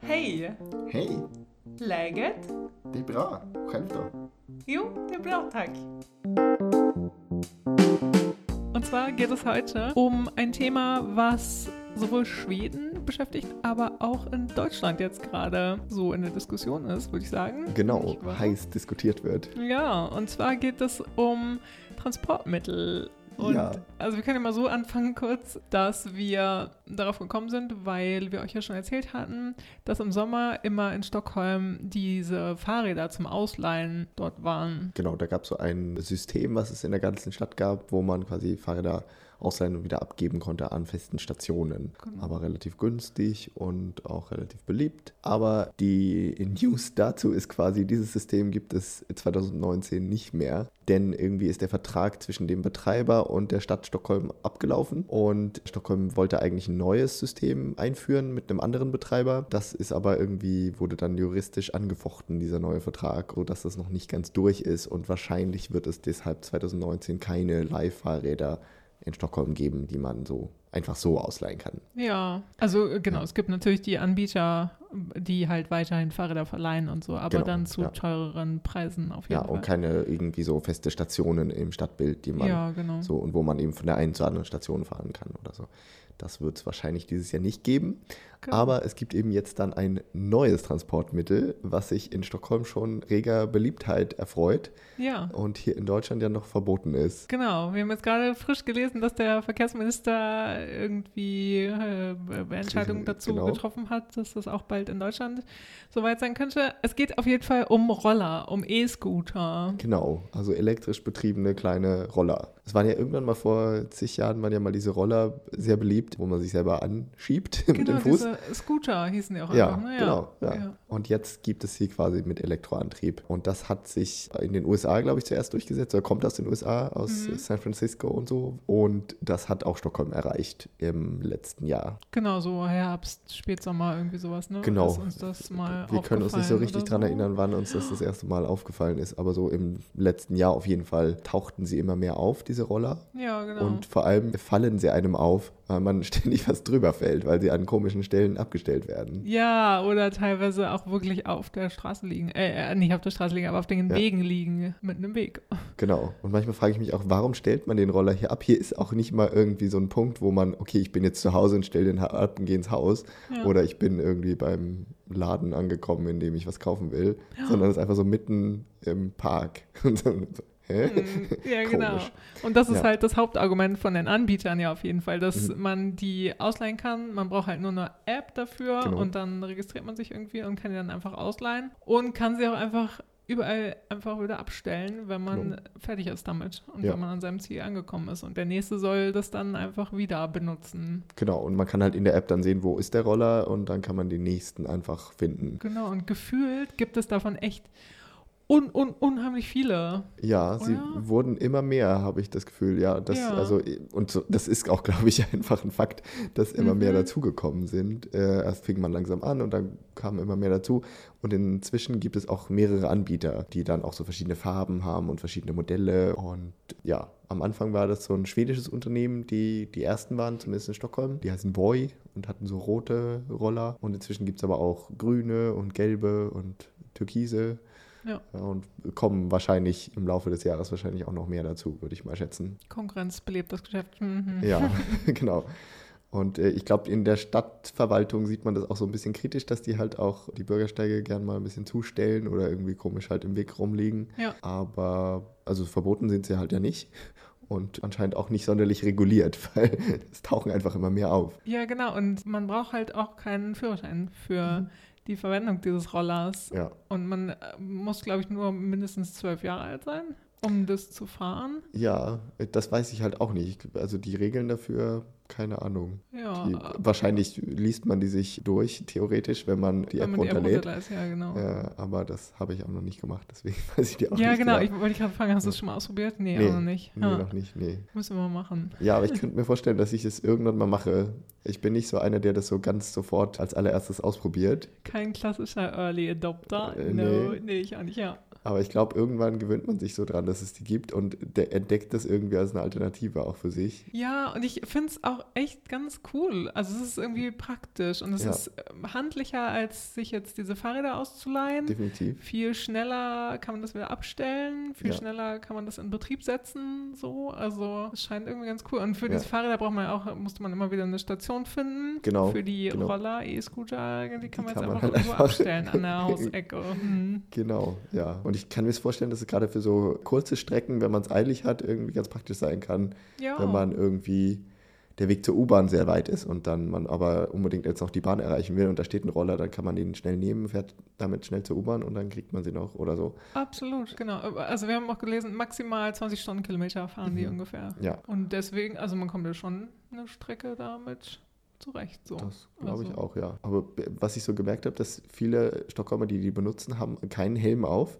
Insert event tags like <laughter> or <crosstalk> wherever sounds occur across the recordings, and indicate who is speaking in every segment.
Speaker 1: Hej!
Speaker 2: Hej,
Speaker 1: Läget?
Speaker 2: det är bra. Själv då?
Speaker 1: Jo, det är bra, tack. Und zwar geht es heute um ein Thema, was sowohl Schweden beschäftigt, aber auch in Deutschland jetzt gerade so in der Diskussion ist, würde ich sagen.
Speaker 2: Genau,
Speaker 1: wahr?
Speaker 2: heiß diskutiert wird.
Speaker 1: Ja, und zwar geht es um Transportmittel. Und
Speaker 2: Ja.
Speaker 1: also wir können ja mal so anfangen kurz, dass wir darauf gekommen sind, weil wir euch ja schon erzählt hatten, dass im Sommer immer in Stockholm diese Fahrräder zum Ausleihen dort waren.
Speaker 2: Genau, da gab es so ein System, was es in der ganzen Stadt gab, wo man quasi Fahrräder ausleihen und wieder abgeben konnte an festen Stationen.
Speaker 1: Genau.
Speaker 2: Aber relativ günstig und auch relativ beliebt. Aber die News dazu ist quasi, dieses System gibt es 2019 nicht mehr. Denn irgendwie ist der Vertrag zwischen dem Betreiber und der Stadt Stockholm abgelaufen. Und Stockholm wollte eigentlich ein neues System einführen mit einem anderen Betreiber. Das ist aber irgendwie, wurde dann juristisch angefochten, dieser neue Vertrag, sodass das noch nicht ganz durch ist. Und wahrscheinlich wird es deshalb 2019 keine Leihfahrräder in Stockholm geben, die man so einfach so ausleihen kann.
Speaker 1: Ja, also äh, genau, es gibt natürlich die Anbieter, die halt weiterhin Fahrräder verleihen und so, aber
Speaker 2: Genau,
Speaker 1: dann zu
Speaker 2: ja.
Speaker 1: teureren Preisen auf
Speaker 2: Ja,
Speaker 1: jeden Fall.
Speaker 2: und keine irgendwie so feste Stationen im Stadtbild, die man
Speaker 1: ja, genau.
Speaker 2: so und wo man eben von der einen zur anderen Station fahren kann oder so. Das wird es wahrscheinlich dieses Jahr nicht geben.
Speaker 1: Genau.
Speaker 2: Aber es gibt eben jetzt dann ein neues Transportmittel, was sich in Stockholm schon reger Beliebtheit erfreut
Speaker 1: Ja.
Speaker 2: und hier in Deutschland ja noch verboten ist.
Speaker 1: Genau, wir haben jetzt gerade frisch gelesen, dass der Verkehrsminister irgendwie äh, Entscheidungen dazu
Speaker 2: Genau.
Speaker 1: getroffen hat, dass das auch bald in Deutschland soweit sein könnte. Es geht auf jeden Fall um Roller, um E-Scooter.
Speaker 2: Genau, also elektrisch betriebene kleine Roller. Es waren ja irgendwann mal vor zig Jahren waren ja mal diese Roller sehr beliebt, wo man sich selber anschiebt mit
Speaker 1: Genau,
Speaker 2: dem Fuß.
Speaker 1: diese Scooter hießen die auch
Speaker 2: Ja,
Speaker 1: einfach. Ne?
Speaker 2: genau. Ja.
Speaker 1: Ja.
Speaker 2: Und jetzt gibt es sie quasi mit Elektroantrieb. Und das hat sich in den USA, glaube ich, zuerst durchgesetzt. Oder kommt aus den USA, aus
Speaker 1: Mhm.
Speaker 2: San Francisco und so. Und das hat auch Stockholm erreicht im letzten Jahr.
Speaker 1: Genau, so Herbst, Spätsommer, irgendwie sowas, ne?
Speaker 2: Genau.
Speaker 1: Ist uns das mal
Speaker 2: Wir können uns nicht so richtig
Speaker 1: oder
Speaker 2: dran
Speaker 1: so?
Speaker 2: erinnern, wann uns das das erste Mal aufgefallen ist. Aber so im letzten Jahr auf jeden Fall tauchten sie immer mehr auf, diese Roller.
Speaker 1: Ja, genau.
Speaker 2: Und vor allem fallen sie einem auf, weil man <laughs> ständig was drüber fällt, weil sie an komischen Stellen abgestellt werden.
Speaker 1: Ja, oder teilweise auch wirklich auf der Straße liegen. Äh, äh, nicht auf der Straße liegen, aber auf den
Speaker 2: Ja.
Speaker 1: Wegen liegen, mitten im Weg. <laughs>
Speaker 2: Genau. Und manchmal frage ich mich auch, warum stellt man den Roller hier ab? Hier ist auch nicht mal irgendwie so ein Punkt, wo man, okay, ich bin jetzt zu Hause und stelle den ab und gehe ins Haus.
Speaker 1: Ja.
Speaker 2: Oder ich bin irgendwie beim Laden angekommen, in dem ich was kaufen will. Sondern es ist einfach so mitten im Park. <laughs> Und so,
Speaker 1: Ja, <laughs> genau. Und das ist
Speaker 2: Ja.
Speaker 1: halt das Hauptargument von den Anbietern ja auf jeden Fall, dass
Speaker 2: Mhm.
Speaker 1: man die ausleihen kann. Man braucht halt nur eine App dafür
Speaker 2: Genau.
Speaker 1: und dann registriert man sich irgendwie und kann die dann einfach ausleihen und kann sie auch einfach überall einfach wieder abstellen, wenn man
Speaker 2: Genau.
Speaker 1: fertig ist damit und
Speaker 2: Ja.
Speaker 1: wenn man an seinem Ziel angekommen ist. Und der nächste soll das dann einfach wieder benutzen.
Speaker 2: Genau. Und man kann halt in der App dann sehen, wo ist der Roller und dann kann man den nächsten einfach finden.
Speaker 1: Genau, und gefühlt gibt es davon echt un un unheimlich viele.
Speaker 2: Ja, sie
Speaker 1: Oder?
Speaker 2: wurden immer mehr, habe ich das Gefühl. Ja, das,
Speaker 1: Ja.
Speaker 2: also, und so, das ist auch, <laughs> glaube ich, einfach ein Fakt, dass immer mehr
Speaker 1: Mhm.
Speaker 2: dazugekommen sind. Äh, erst fing man langsam an und dann kamen immer mehr dazu. Und inzwischen gibt es auch mehrere Anbieter, die dann auch so verschiedene Farben haben und verschiedene Modelle. Und ja, am Anfang war das so ein schwedisches Unternehmen, die die ersten waren, zumindest in Stockholm. Die heißen Boy und hatten so rote Roller. Und inzwischen gibt es aber auch grüne und gelbe und türkise.
Speaker 1: Ja.
Speaker 2: Und kommen wahrscheinlich im Laufe des Jahres wahrscheinlich auch noch mehr dazu, würde ich mal schätzen.
Speaker 1: Konkurrenz belebt das Geschäft. Mhm.
Speaker 2: Ja, <laughs> genau. Und äh, ich glaube, in der Stadtverwaltung sieht man das auch so ein bisschen kritisch, dass die halt auch die Bürgersteige gern mal ein bisschen zustellen oder irgendwie komisch halt im Weg rumliegen.
Speaker 1: Ja.
Speaker 2: Aber, also verboten sind sie halt ja nicht. Und anscheinend auch nicht sonderlich reguliert, <laughs> weil es tauchen einfach immer mehr auf.
Speaker 1: Ja, genau. Und man braucht halt auch keinen Führerschein für die Verwendung dieses Rollers.
Speaker 2: Ja,
Speaker 1: Und man äh, muss, glaube ich, nur mindestens zwölf Jahre alt sein, um das zu fahren.
Speaker 2: ja, das weiß ich halt auch nicht. Also die Regeln dafür, keine Ahnung.
Speaker 1: Ja,
Speaker 2: Die, wahrscheinlich liest man die sich durch, theoretisch, wenn man die
Speaker 1: wenn
Speaker 2: App
Speaker 1: man die App
Speaker 2: runterlädt.
Speaker 1: ja, genau.
Speaker 2: Äh, aber das habe ich auch noch nicht gemacht, deswegen <laughs> weiß ich die auch
Speaker 1: ja,
Speaker 2: nicht.
Speaker 1: genau. Ich wollte gerade fragen, hast du es schon mal ausprobiert? Nee, auch noch nicht.
Speaker 2: Nee,
Speaker 1: Ja,
Speaker 2: noch nicht, nee.
Speaker 1: Müssen wir mal machen.
Speaker 2: Ja, aber ich könnte mir vorstellen, dass ich es irgendwann mal mache. Ich bin nicht so einer, der das so ganz sofort als allererstes ausprobiert.
Speaker 1: Kein klassischer Early Adopter.
Speaker 2: Äh,
Speaker 1: no,
Speaker 2: nee.
Speaker 1: nee, ich auch nicht, ja.
Speaker 2: Aber ich glaube, irgendwann gewöhnt man sich so dran, dass es die gibt und entdeckt das irgendwie als eine Alternative auch für sich.
Speaker 1: Ja, und ich finde es auch echt ganz cool. Also es ist irgendwie praktisch und es
Speaker 2: Ja.
Speaker 1: ist ähm, handlicher, als sich jetzt diese Fahrräder auszuleihen.
Speaker 2: Definitiv.
Speaker 1: Viel schneller kann man das wieder abstellen, viel
Speaker 2: Ja.
Speaker 1: schneller kann man das in Betrieb setzen, so. Also es scheint irgendwie ganz cool. Und für
Speaker 2: Ja.
Speaker 1: diese Fahrräder braucht man auch, musste man immer wieder eine Station finden.
Speaker 2: Genau,
Speaker 1: Für die
Speaker 2: genau.
Speaker 1: Roller, E-Scooter, die kann man
Speaker 2: kann
Speaker 1: jetzt
Speaker 2: man
Speaker 1: einfach
Speaker 2: halt
Speaker 1: irgendwo
Speaker 2: einfach-
Speaker 1: abstellen an der <laughs> Hausecke. Mhm.
Speaker 2: Genau, ja. Und ich kann mir vorstellen, dass es gerade für so kurze Strecken, wenn man es eilig hat, irgendwie ganz praktisch sein kann,
Speaker 1: Ja.
Speaker 2: wenn man irgendwie der Weg zur U-Bahn sehr weit ist und dann man aber unbedingt jetzt noch die Bahn erreichen will und da steht ein Roller, dann kann man den schnell nehmen, fährt damit schnell zur U-Bahn und dann kriegt man sie noch oder so.
Speaker 1: Absolut, genau. Also wir haben auch gelesen, maximal 20 Stundenkilometer fahren die
Speaker 2: Mhm.
Speaker 1: ungefähr.
Speaker 2: Ja,
Speaker 1: Und deswegen, also man kommt ja schon eine Strecke damit zurecht. So.
Speaker 2: das glaube ich
Speaker 1: Also-
Speaker 2: auch, ja. Aber was ich so gemerkt habe, dass viele Stockholmer, die die benutzen, haben keinen Helm auf.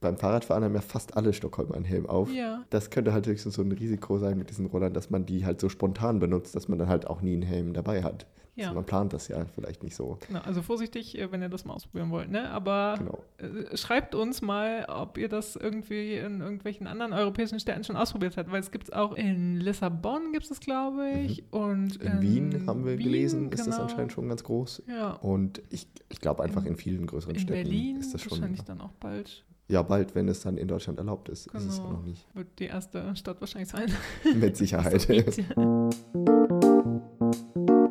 Speaker 2: Beim Fahrradfahren haben ja fast alle Stockholmer einen Helm auf.
Speaker 1: Ja,
Speaker 2: Das könnte halt höchstens so ein Risiko sein mit diesen Rollern, dass man die halt so spontan benutzt, dass man dann halt auch nie einen Helm dabei hat.
Speaker 1: ja.
Speaker 2: Also man plant das ja vielleicht nicht so.
Speaker 1: Genau, also vorsichtig, äh, wenn ihr das mal ausprobieren wollt, ne? Aber
Speaker 2: Genau.
Speaker 1: äh, schreibt uns mal, ob ihr das irgendwie in irgendwelchen anderen europäischen Städten schon ausprobiert habt, weil es gibt es auch in Lissabon gibt es, glaube ich. Und
Speaker 2: Mhm. In Wien haben wir
Speaker 1: Wien,
Speaker 2: gelesen, ist das
Speaker 1: genau.
Speaker 2: anscheinend schon ganz groß.
Speaker 1: Ja.
Speaker 2: Und ich, ich glaube einfach in vielen größeren
Speaker 1: In
Speaker 2: Städten
Speaker 1: Berlin
Speaker 2: ist das schon.
Speaker 1: wahrscheinlich dann auch bald.
Speaker 2: Ja, bald, wenn es dann in Deutschland erlaubt ist. Ist es
Speaker 1: Genau.
Speaker 2: noch nicht.
Speaker 1: Wird die erste Stadt wahrscheinlich sein.
Speaker 2: Mit Sicherheit. <laughs>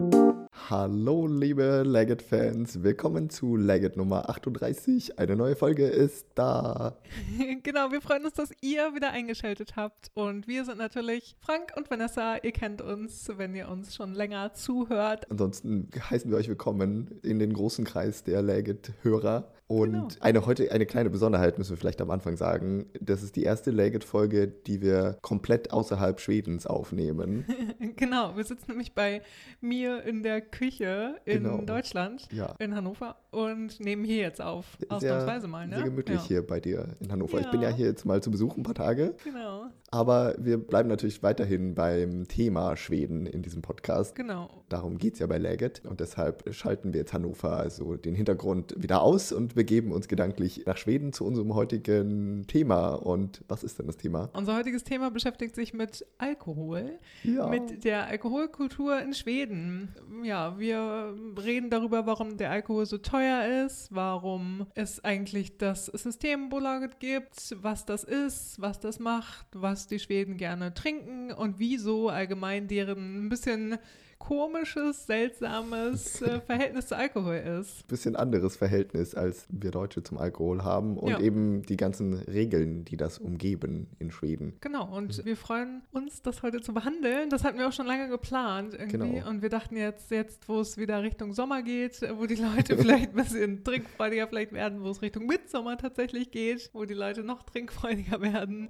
Speaker 2: Hallo, liebe Leggett-Fans. Willkommen zu Leggett Nummer 38. Eine neue Folge ist da. <laughs>
Speaker 1: genau, wir freuen uns, dass ihr wieder eingeschaltet habt. Und wir sind natürlich Frank und Vanessa. Ihr kennt uns, wenn ihr uns schon länger zuhört.
Speaker 2: Ansonsten heißen wir euch willkommen in den großen Kreis der Leggett-Hörer. Und
Speaker 1: Genau.
Speaker 2: eine heute eine kleine Besonderheit müssen wir vielleicht am Anfang sagen. Das ist die erste Leggett-Folge, die wir komplett außerhalb Schwedens aufnehmen. <laughs>
Speaker 1: genau, wir sitzen nämlich bei mir in der Küche in
Speaker 2: Genau.
Speaker 1: Deutschland,
Speaker 2: Ja.
Speaker 1: in Hannover, und nehmen hier jetzt auf.
Speaker 2: Sehr,
Speaker 1: Ausnahmsweise mal, ne?
Speaker 2: sehr gemütlich
Speaker 1: ja.
Speaker 2: hier bei dir in Hannover. Ich bin ja
Speaker 1: Ja.
Speaker 2: hier jetzt mal zu Besuch ein paar Tage,
Speaker 1: Genau,
Speaker 2: aber wir bleiben natürlich weiterhin beim Thema Schweden in diesem Podcast.
Speaker 1: genau.
Speaker 2: Darum geht es ja bei Leggett und deshalb schalten wir jetzt Hannover, also den Hintergrund wieder aus und begeben uns gedanklich nach Schweden zu unserem heutigen Thema. Und was ist denn das Thema?
Speaker 1: Unser heutiges Thema beschäftigt sich mit Alkohol.
Speaker 2: Ja,
Speaker 1: mit der Alkoholkultur in Schweden. Ja, wir reden darüber, warum der Alkohol so teuer ist, warum es eigentlich das Systembolaget gibt, was das ist, was das macht, was die Schweden gerne trinken und wieso allgemein deren ein bisschen komisches, seltsames äh, <laughs> Verhältnis zu Alkohol ist.
Speaker 2: bisschen anderes Verhältnis, als wir Deutsche zum Alkohol haben und
Speaker 1: Ja.
Speaker 2: eben die ganzen Regeln, die das umgeben in Schweden.
Speaker 1: Genau, und wir freuen uns, das heute zu behandeln. Das hatten wir auch schon lange geplant irgendwie.
Speaker 2: Genau.
Speaker 1: Und wir dachten jetzt, jetzt, wo es wieder Richtung Sommer geht, wo die Leute <laughs> vielleicht ein bisschen trinkfreudiger vielleicht werden, wo es Richtung Mitsommer tatsächlich geht, wo die Leute noch trinkfreudiger werden.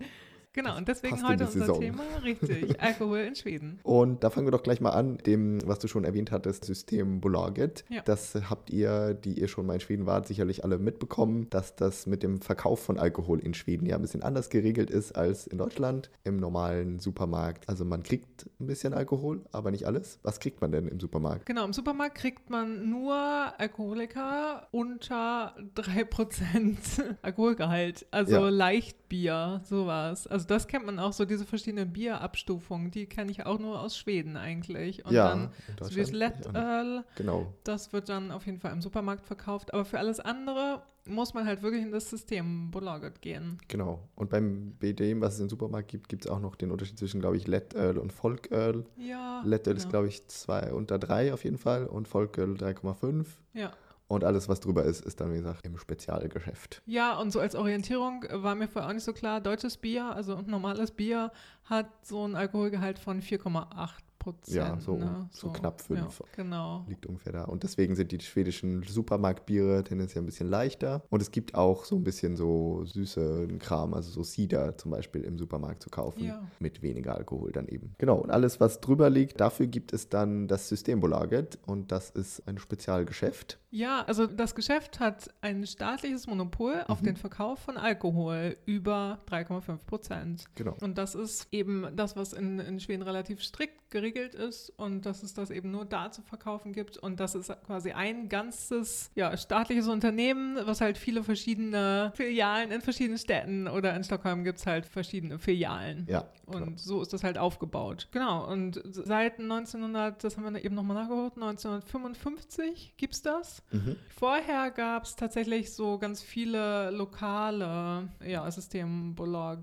Speaker 1: Genau, und deswegen heute unser
Speaker 2: Saison.
Speaker 1: Thema, <laughs> richtig, Alkohol in Schweden.
Speaker 2: Und da fangen wir doch gleich mal an, dem, was du schon erwähnt hattest, Systembolaget.
Speaker 1: Ja.
Speaker 2: Das habt ihr, die ihr schon mal in Schweden wart, sicherlich alle mitbekommen, dass das mit dem Verkauf von Alkohol in Schweden ja ein bisschen anders geregelt ist als in Deutschland im normalen Supermarkt. Also man kriegt ein bisschen Alkohol, aber nicht alles. Was kriegt man denn im Supermarkt?
Speaker 1: Genau, im Supermarkt kriegt man nur Alkoholiker unter 3% <laughs> Alkoholgehalt. Also
Speaker 2: Ja.
Speaker 1: Leichtbier, sowas. Also das kennt man auch, so diese verschiedenen Bierabstufungen, die kenne ich auch nur aus Schweden eigentlich. Und
Speaker 2: ja,
Speaker 1: dann so dieses. Lettöl,
Speaker 2: Genau.
Speaker 1: das wird dann auf jeden Fall im Supermarkt verkauft. Aber für alles andere muss man halt wirklich in das System belagert gehen.
Speaker 2: Genau. Und beim BD, was es im Supermarkt gibt, gibt es auch noch den Unterschied zwischen, glaube ich, Lettöl und Volköl.
Speaker 1: Ja.
Speaker 2: Lettöl ist,
Speaker 1: genau.
Speaker 2: glaube ich, 2 unter 3 auf jeden Fall und Volköl 3,5.
Speaker 1: Ja.
Speaker 2: Und alles, was drüber ist, ist dann, wie gesagt, im Spezialgeschäft.
Speaker 1: Ja, und so als Orientierung war mir vorher auch nicht so klar, deutsches Bier, also normales Bier, hat so einen Alkoholgehalt von 4,8 Prozent.
Speaker 2: Ja, so-
Speaker 1: ne?
Speaker 2: so knapp fünf.
Speaker 1: Ja, genau.
Speaker 2: Liegt ungefähr da. Und deswegen sind die schwedischen Supermarktbiere tendenziell ein bisschen leichter. Und es gibt auch so ein bisschen so süße Kram, also so Cider zum Beispiel im Supermarkt zu kaufen.
Speaker 1: Ja.
Speaker 2: Mit weniger Alkohol dann eben. Genau. Und alles, was drüber liegt, dafür gibt es dann das Systembolaget. Und das ist ein Spezialgeschäft.
Speaker 1: Ja, also das Geschäft hat ein staatliches Monopol auf
Speaker 2: Mhm.
Speaker 1: den Verkauf von Alkohol über 3,5 Prozent.
Speaker 2: Genau.
Speaker 1: Und das ist eben das, was in, in Schweden relativ strikt geregelt ist und dass es das eben nur da zu verkaufen gibt. Und das ist quasi ein ganzes ja, staatliches Unternehmen, was halt viele verschiedene Filialen in verschiedenen Städten oder in Stockholm gibt es halt verschiedene Filialen.
Speaker 2: Ja. klar.
Speaker 1: Und so ist das halt aufgebaut. Genau. Und seit 1900, das haben wir eben nochmal nachgeholt, 1955 gibt es das.
Speaker 2: Mhm.
Speaker 1: Vorher gab es tatsächlich so ganz viele lokale ja, Systembolag,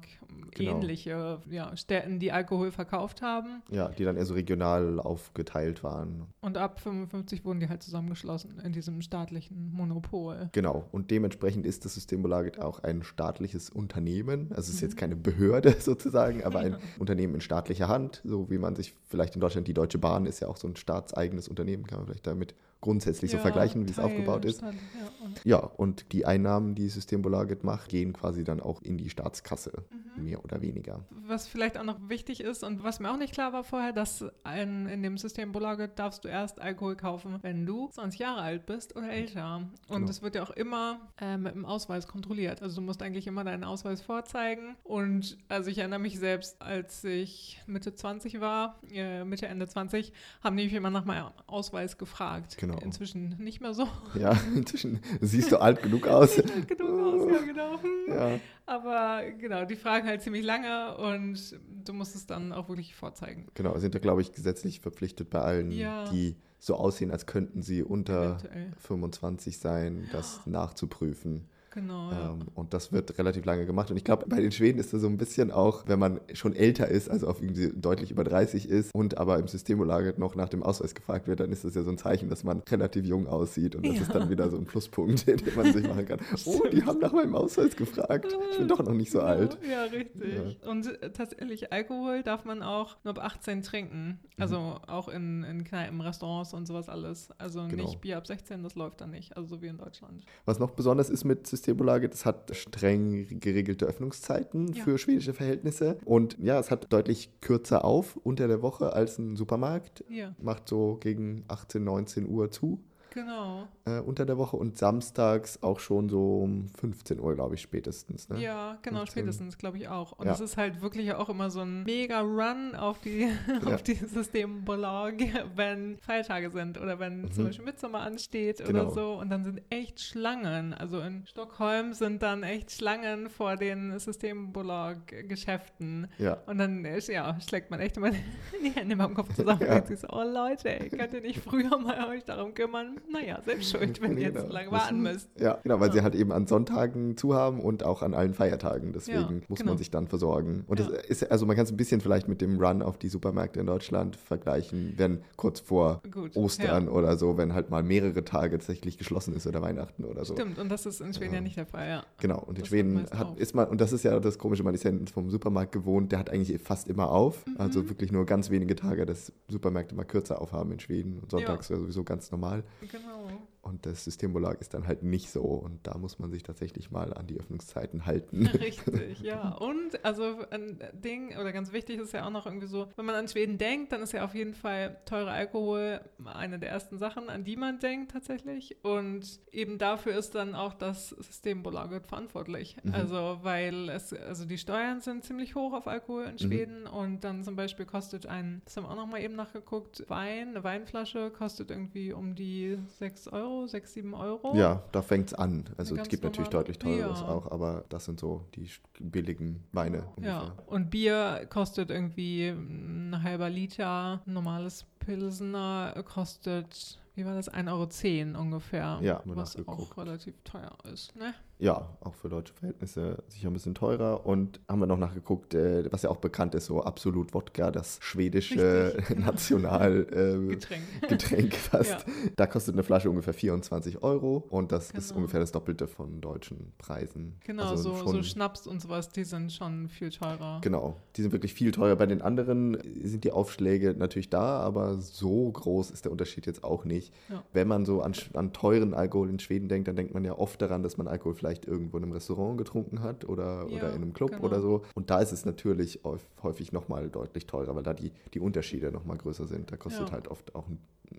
Speaker 2: Genau.
Speaker 1: ähnliche ja, Städten, die Alkohol verkauft haben.
Speaker 2: Ja, die dann eher so regional aufgeteilt waren.
Speaker 1: Und ab 55 wurden die halt zusammengeschlossen in diesem staatlichen Monopol.
Speaker 2: Genau. Und dementsprechend ist das Systembolaget auch ein staatliches Unternehmen. Also es ist
Speaker 1: Mhm.
Speaker 2: jetzt keine Behörde <laughs> sozusagen, aber ein Unternehmen in staatlicher Hand, so wie man sich vielleicht in Deutschland, die Deutsche Bahn ist ja auch so ein staatseigenes Unternehmen, kann man vielleicht damit grundsätzlich so
Speaker 1: Ja,
Speaker 2: vergleichen, wie es aufgebaut ist.
Speaker 1: Ja, und
Speaker 2: Ja, und die Einnahmen, die Systembolaget macht, gehen quasi dann auch in die Staatskasse,
Speaker 1: Mhm.
Speaker 2: mehr oder weniger.
Speaker 1: Was vielleicht auch noch wichtig ist und was mir auch nicht klar war vorher, dass ein, in dem Systembolaget darfst du erst Alkohol kaufen, wenn du 20 Jahre alt bist oder älter. Und
Speaker 2: Genau.
Speaker 1: es wird ja auch immer äh, mit dem Ausweis kontrolliert. Also du musst eigentlich immer deinen Ausweis vorzeigen. Und also ich erinnere mich selbst, als ich Mitte 20 war, äh, Mitte, Ende 20, haben die mich immer nach meinem Ausweis gefragt.
Speaker 2: Genau.
Speaker 1: Inzwischen nicht mehr so.
Speaker 2: Ja, <laughs> inzwischen siehst du alt genug aus. <laughs>
Speaker 1: Halt genug aus, ja genau. Hm.
Speaker 2: Ja,
Speaker 1: Aber genau, die fragen halt ziemlich lange und du musst es dann auch wirklich vorzeigen.
Speaker 2: genau, sind da, glaube ich, gesetzlich verpflichtet bei allen,
Speaker 1: Ja.
Speaker 2: die so aussehen, als könnten sie unter
Speaker 1: Eventuell.
Speaker 2: 25 sein, das nachzuprüfen.
Speaker 1: Genau. Ja.
Speaker 2: Ähm, und das wird relativ lange gemacht. Und ich glaube, bei den Schweden ist das so ein bisschen auch, wenn man schon älter ist, also auf irgendwie deutlich über 30 ist und aber im Systembolaget noch nach dem Ausweis gefragt wird, dann ist das ja so ein Zeichen, dass man relativ jung aussieht. Und das
Speaker 1: Ja.
Speaker 2: ist dann wieder so ein Pluspunkt, <laughs> den man sich machen kann. Oh, die haben nach meinem Ausweis gefragt. Ich bin doch noch nicht so
Speaker 1: Genau,
Speaker 2: alt.
Speaker 1: Ja, richtig. Und äh, tatsächlich, Alkohol darf man auch nur ab 18 trinken. Also auch in, in Kneipen, Restaurants und sowas alles. Also
Speaker 2: Genau.
Speaker 1: nicht Bier ab 16, das läuft dann nicht. Also so wie in Deutschland.
Speaker 2: Was noch besonders ist mit Systembolaget, es hat streng geregelte Öffnungszeiten
Speaker 1: Ja.
Speaker 2: für schwedische Verhältnisse. Und ja, es hat deutlich kürzer auf unter der Woche als ein Supermarkt.
Speaker 1: Ja,
Speaker 2: Macht so gegen 18, 19 Uhr zu.
Speaker 1: Genau.
Speaker 2: äh, unter der Woche und samstags auch schon so um 15 Uhr, glaube ich, spätestens. Ne?
Speaker 1: Ja, genau,
Speaker 2: 15.
Speaker 1: spätestens, glaube ich auch. Und
Speaker 2: Ja.
Speaker 1: es ist halt wirklich auch immer so ein mega Run auf die,
Speaker 2: Ja. <laughs>
Speaker 1: auf die Systembolag, <laughs> wenn Feiertage sind oder wenn zum
Speaker 2: Mhm.
Speaker 1: Beispiel Mitsommer ansteht
Speaker 2: Genau.
Speaker 1: oder so. Und dann sind echt Schlangen. Also in Stockholm sind dann echt Schlangen vor den Systembolag-Geschäften.
Speaker 2: Ja.
Speaker 1: Und dann ja, schlägt man echt immer <laughs> die Hände beim Kopf zusammen
Speaker 2: Ja.
Speaker 1: und denkt sich so, oh Leute, könnt ihr nicht früher mal euch darum kümmern? Naja, selbst schuld, wenn ihr jetzt
Speaker 2: Genau.
Speaker 1: so lange warten müsst.
Speaker 2: Ja, genau, weil
Speaker 1: Ja.
Speaker 2: sie halt eben an Sonntagen zu haben und auch an allen Feiertagen. Deswegen
Speaker 1: Ja,
Speaker 2: muss
Speaker 1: genau.
Speaker 2: man sich dann versorgen. Und
Speaker 1: Ja.
Speaker 2: das ist, also man kann es ein bisschen vielleicht mit dem Run auf die Supermärkte in Deutschland vergleichen, wenn kurz vor
Speaker 1: Gut.
Speaker 2: Ostern oder so, wenn halt mal mehrere Tage tatsächlich geschlossen ist oder Weihnachten oder so.
Speaker 1: Stimmt, und das ist in Schweden ja, nicht der Fall, ja.
Speaker 2: Genau, und in
Speaker 1: Das
Speaker 2: Schweden hat, ist man, und das ist ja das Komische, man ist ja vom Supermarkt gewohnt, der hat eigentlich fast immer auf.
Speaker 1: Mhm.
Speaker 2: Also wirklich nur ganz wenige Tage, dass Supermärkte mal kürzer aufhaben in Schweden. Und sonntags ja sowieso ganz normal.
Speaker 1: Genau.
Speaker 2: Und das Systembolag ist dann halt nicht so. Und da muss man sich tatsächlich mal an die Öffnungszeiten halten. <laughs>
Speaker 1: Richtig, ja. Und also ein Ding, oder ganz wichtig ist ja auch noch irgendwie so, wenn man an Schweden denkt, dann ist ja auf jeden Fall teurer Alkohol eine der ersten Sachen, an die man denkt tatsächlich. Und eben dafür ist dann auch das Systembolag verantwortlich.
Speaker 2: Mhm.
Speaker 1: Also weil es, also die Steuern sind ziemlich hoch auf Alkohol in Schweden und dann zum Beispiel kostet ein, das haben wir auch noch mal eben nachgeguckt, Wein, eine Weinflasche kostet irgendwie um die 6 Euro, 6, 7 Euro.
Speaker 2: Ja, da fängt es an. Also es gibt natürlich deutlich teureres
Speaker 1: Ja.
Speaker 2: auch, aber das sind so die billigen Weine
Speaker 1: Ja, und Bier kostet irgendwie ein halber Liter. Normales Pilsener kostet, wie war das, 1,10 Euro ungefähr.
Speaker 2: Ja,
Speaker 1: was auch relativ teuer ist. Ne?
Speaker 2: Ja, auch für deutsche Verhältnisse sicher ein bisschen teurer. Und haben wir noch nachgeguckt, äh, was ja auch bekannt ist, so Absolut Wodka, das schwedische
Speaker 1: Richtig. <laughs>
Speaker 2: Nationalgetränk
Speaker 1: Getränk.
Speaker 2: Getränk fast.
Speaker 1: Ja.
Speaker 2: Da kostet eine Flasche ungefähr 24 Euro und das ist
Speaker 1: Genau.
Speaker 2: ungefähr das Doppelte von deutschen Preisen.
Speaker 1: Genau,
Speaker 2: Also
Speaker 1: so, so Schnaps und sowas, die sind schon viel teurer.
Speaker 2: Genau, die sind wirklich viel teurer. Bei den anderen sind die Aufschläge natürlich da, aber so groß ist der Unterschied jetzt auch nicht.
Speaker 1: Ja.
Speaker 2: Wenn man so an, an teuren Alkohol in Schweden denkt, dann denkt man ja oft daran, dass man Alkohol vielleicht vielleicht irgendwo in einem Restaurant getrunken hat oder,
Speaker 1: Ja,
Speaker 2: oder in einem Club
Speaker 1: genau.
Speaker 2: oder so. Und da ist es natürlich häufig nochmal deutlich teurer, weil da die, die Unterschiede nochmal größer sind. Da kostet
Speaker 1: Ja.
Speaker 2: halt oft auch ein,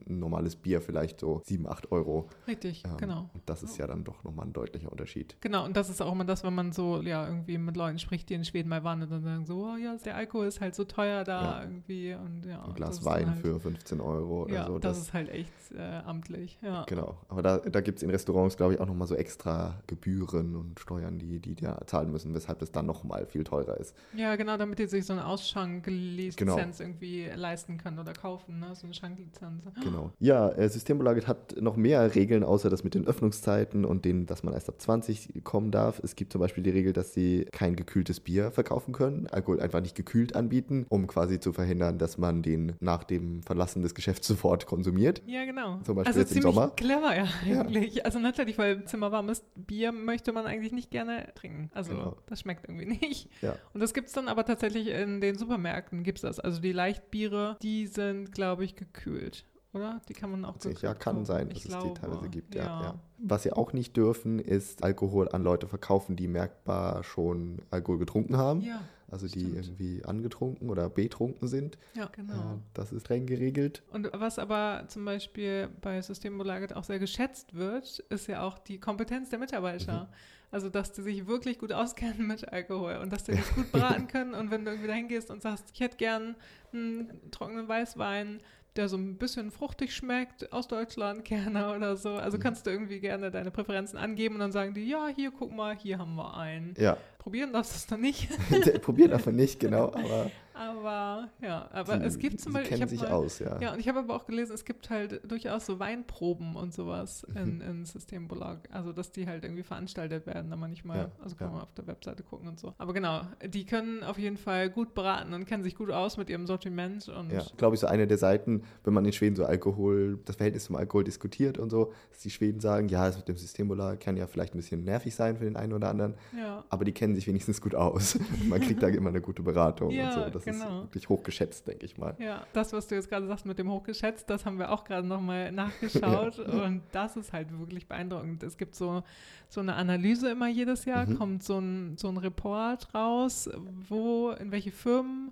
Speaker 2: ein normales Bier vielleicht so 7, 8 Euro.
Speaker 1: Richtig,
Speaker 2: Ähm,
Speaker 1: genau.
Speaker 2: Und das ist ja dann doch nochmal ein deutlicher Unterschied.
Speaker 1: Genau, und das ist auch immer das, wenn man so, ja, irgendwie mit Leuten spricht, die in Schweden mal waren und dann sagen so, oh ja, der Alkohol ist halt so teuer da
Speaker 2: Ja.
Speaker 1: irgendwie und ja.
Speaker 2: Ein
Speaker 1: das
Speaker 2: Glas Wein
Speaker 1: halt,
Speaker 2: für 15 Euro oder
Speaker 1: Ja,
Speaker 2: so.
Speaker 1: das, ist halt echt äh, amtlich, ja.
Speaker 2: Genau, aber da, da gibt es in Restaurants, glaube ich, auch nochmal so extra Gebühren und Steuern, die die da zahlen müssen, weshalb das dann nochmal viel teurer ist.
Speaker 1: Ja, genau, damit die sich so eine Ausschanklizenz
Speaker 2: Genau.
Speaker 1: irgendwie leisten können oder kaufen, ne? so eine Schanklizenz.
Speaker 2: Genau. Ja, äh, Systembolaget hat noch mehr Regeln, außer das mit den Öffnungszeiten und den, dass man erst ab 20 kommen darf. Es gibt zum Beispiel die Regel, dass sie kein gekühltes Bier verkaufen können, Alkohol einfach nicht gekühlt anbieten, um quasi zu verhindern, dass man den nach dem Verlassen des Geschäfts <laughs> sofort konsumiert.
Speaker 1: Ja, genau.
Speaker 2: Zum Beispiel
Speaker 1: also
Speaker 2: jetzt im
Speaker 1: ziemlich
Speaker 2: Sommer.
Speaker 1: clever ja eigentlich. Also natürlich, weil zimmerwarmes Bier möchte man eigentlich nicht gerne trinken. Also
Speaker 2: Genau.
Speaker 1: das schmeckt irgendwie <laughs> nicht.
Speaker 2: Ja.
Speaker 1: Und das gibt es dann aber tatsächlich in den Supermärkten gibt es das. Also die Leichtbiere, die sind, glaube ich, gekühlt. Oder? Die kann man auch
Speaker 2: Tatsächlich, Ja,
Speaker 1: gekühlt
Speaker 2: kann sein,
Speaker 1: Ich
Speaker 2: dass es
Speaker 1: glaube.
Speaker 2: die teilweise gibt. Ja, ja. Was sie auch nicht dürfen, ist Alkohol an Leute verkaufen, die merkbar schon Alkohol getrunken haben.
Speaker 1: Ja,
Speaker 2: Also die
Speaker 1: stimmt.
Speaker 2: irgendwie angetrunken oder betrunken sind.
Speaker 1: ja, genau.
Speaker 2: Äh, Das ist streng geregelt.
Speaker 1: Und was aber zum Beispiel bei Systembolaget auch sehr geschätzt wird, ist ja auch die Kompetenz der Mitarbeiter. Also, dass die sich wirklich gut auskennen mit Alkohol und dass die <laughs> das gut beraten können. Und wenn du irgendwie dahin gehst und sagst, ich hätte gern einen trockenen Weißwein, der so ein bisschen fruchtig schmeckt, aus Deutschland <laughs> gerne oder so. Also kannst du irgendwie gerne deine Präferenzen angeben und dann sagen die, ja, hier, guck mal, hier haben wir einen.
Speaker 2: Ja,
Speaker 1: Probieren darfst du es noch nicht. <laughs>
Speaker 2: probiert davon nicht, genau, <laughs> aber
Speaker 1: Aber ja, aber
Speaker 2: die,
Speaker 1: es gibt zum Beispiel. ich
Speaker 2: kennen sich
Speaker 1: mal,
Speaker 2: aus, ja.
Speaker 1: Ja, und ich habe aber auch gelesen, es gibt halt durchaus so Weinproben und sowas
Speaker 2: Mhm.
Speaker 1: in, in Systembelag. Also, dass die halt irgendwie veranstaltet werden, da manchmal.
Speaker 2: Ja,
Speaker 1: also kann
Speaker 2: ja.
Speaker 1: man auf der Webseite gucken und so. Aber genau, die können auf jeden Fall gut beraten und kennen sich gut aus mit ihrem Sortiment. Und
Speaker 2: Ja, glaube ich, so eine der Seiten, wenn man in Schweden so Alkohol, das Verhältnis zum Alkohol diskutiert und so, dass die Schweden sagen, ja, das mit dem Systembola kann ja vielleicht ein bisschen nervig sein für den einen oder anderen,
Speaker 1: ja.
Speaker 2: aber die kennen sich wenigstens gut aus. <laughs> man kriegt da immer eine gute Beratung und so. Das
Speaker 1: genau.
Speaker 2: ist wirklich hochgeschätzt, denke ich mal.
Speaker 1: Ja, das, was du jetzt gerade sagst mit dem hochgeschätzt, das haben wir auch gerade nochmal nachgeschaut <laughs> und das ist halt wirklich beeindruckend. Es gibt so, so eine Analyse immer jedes Jahr,
Speaker 2: Mhm.
Speaker 1: kommt so ein, so ein Report raus, wo, in welche Firmen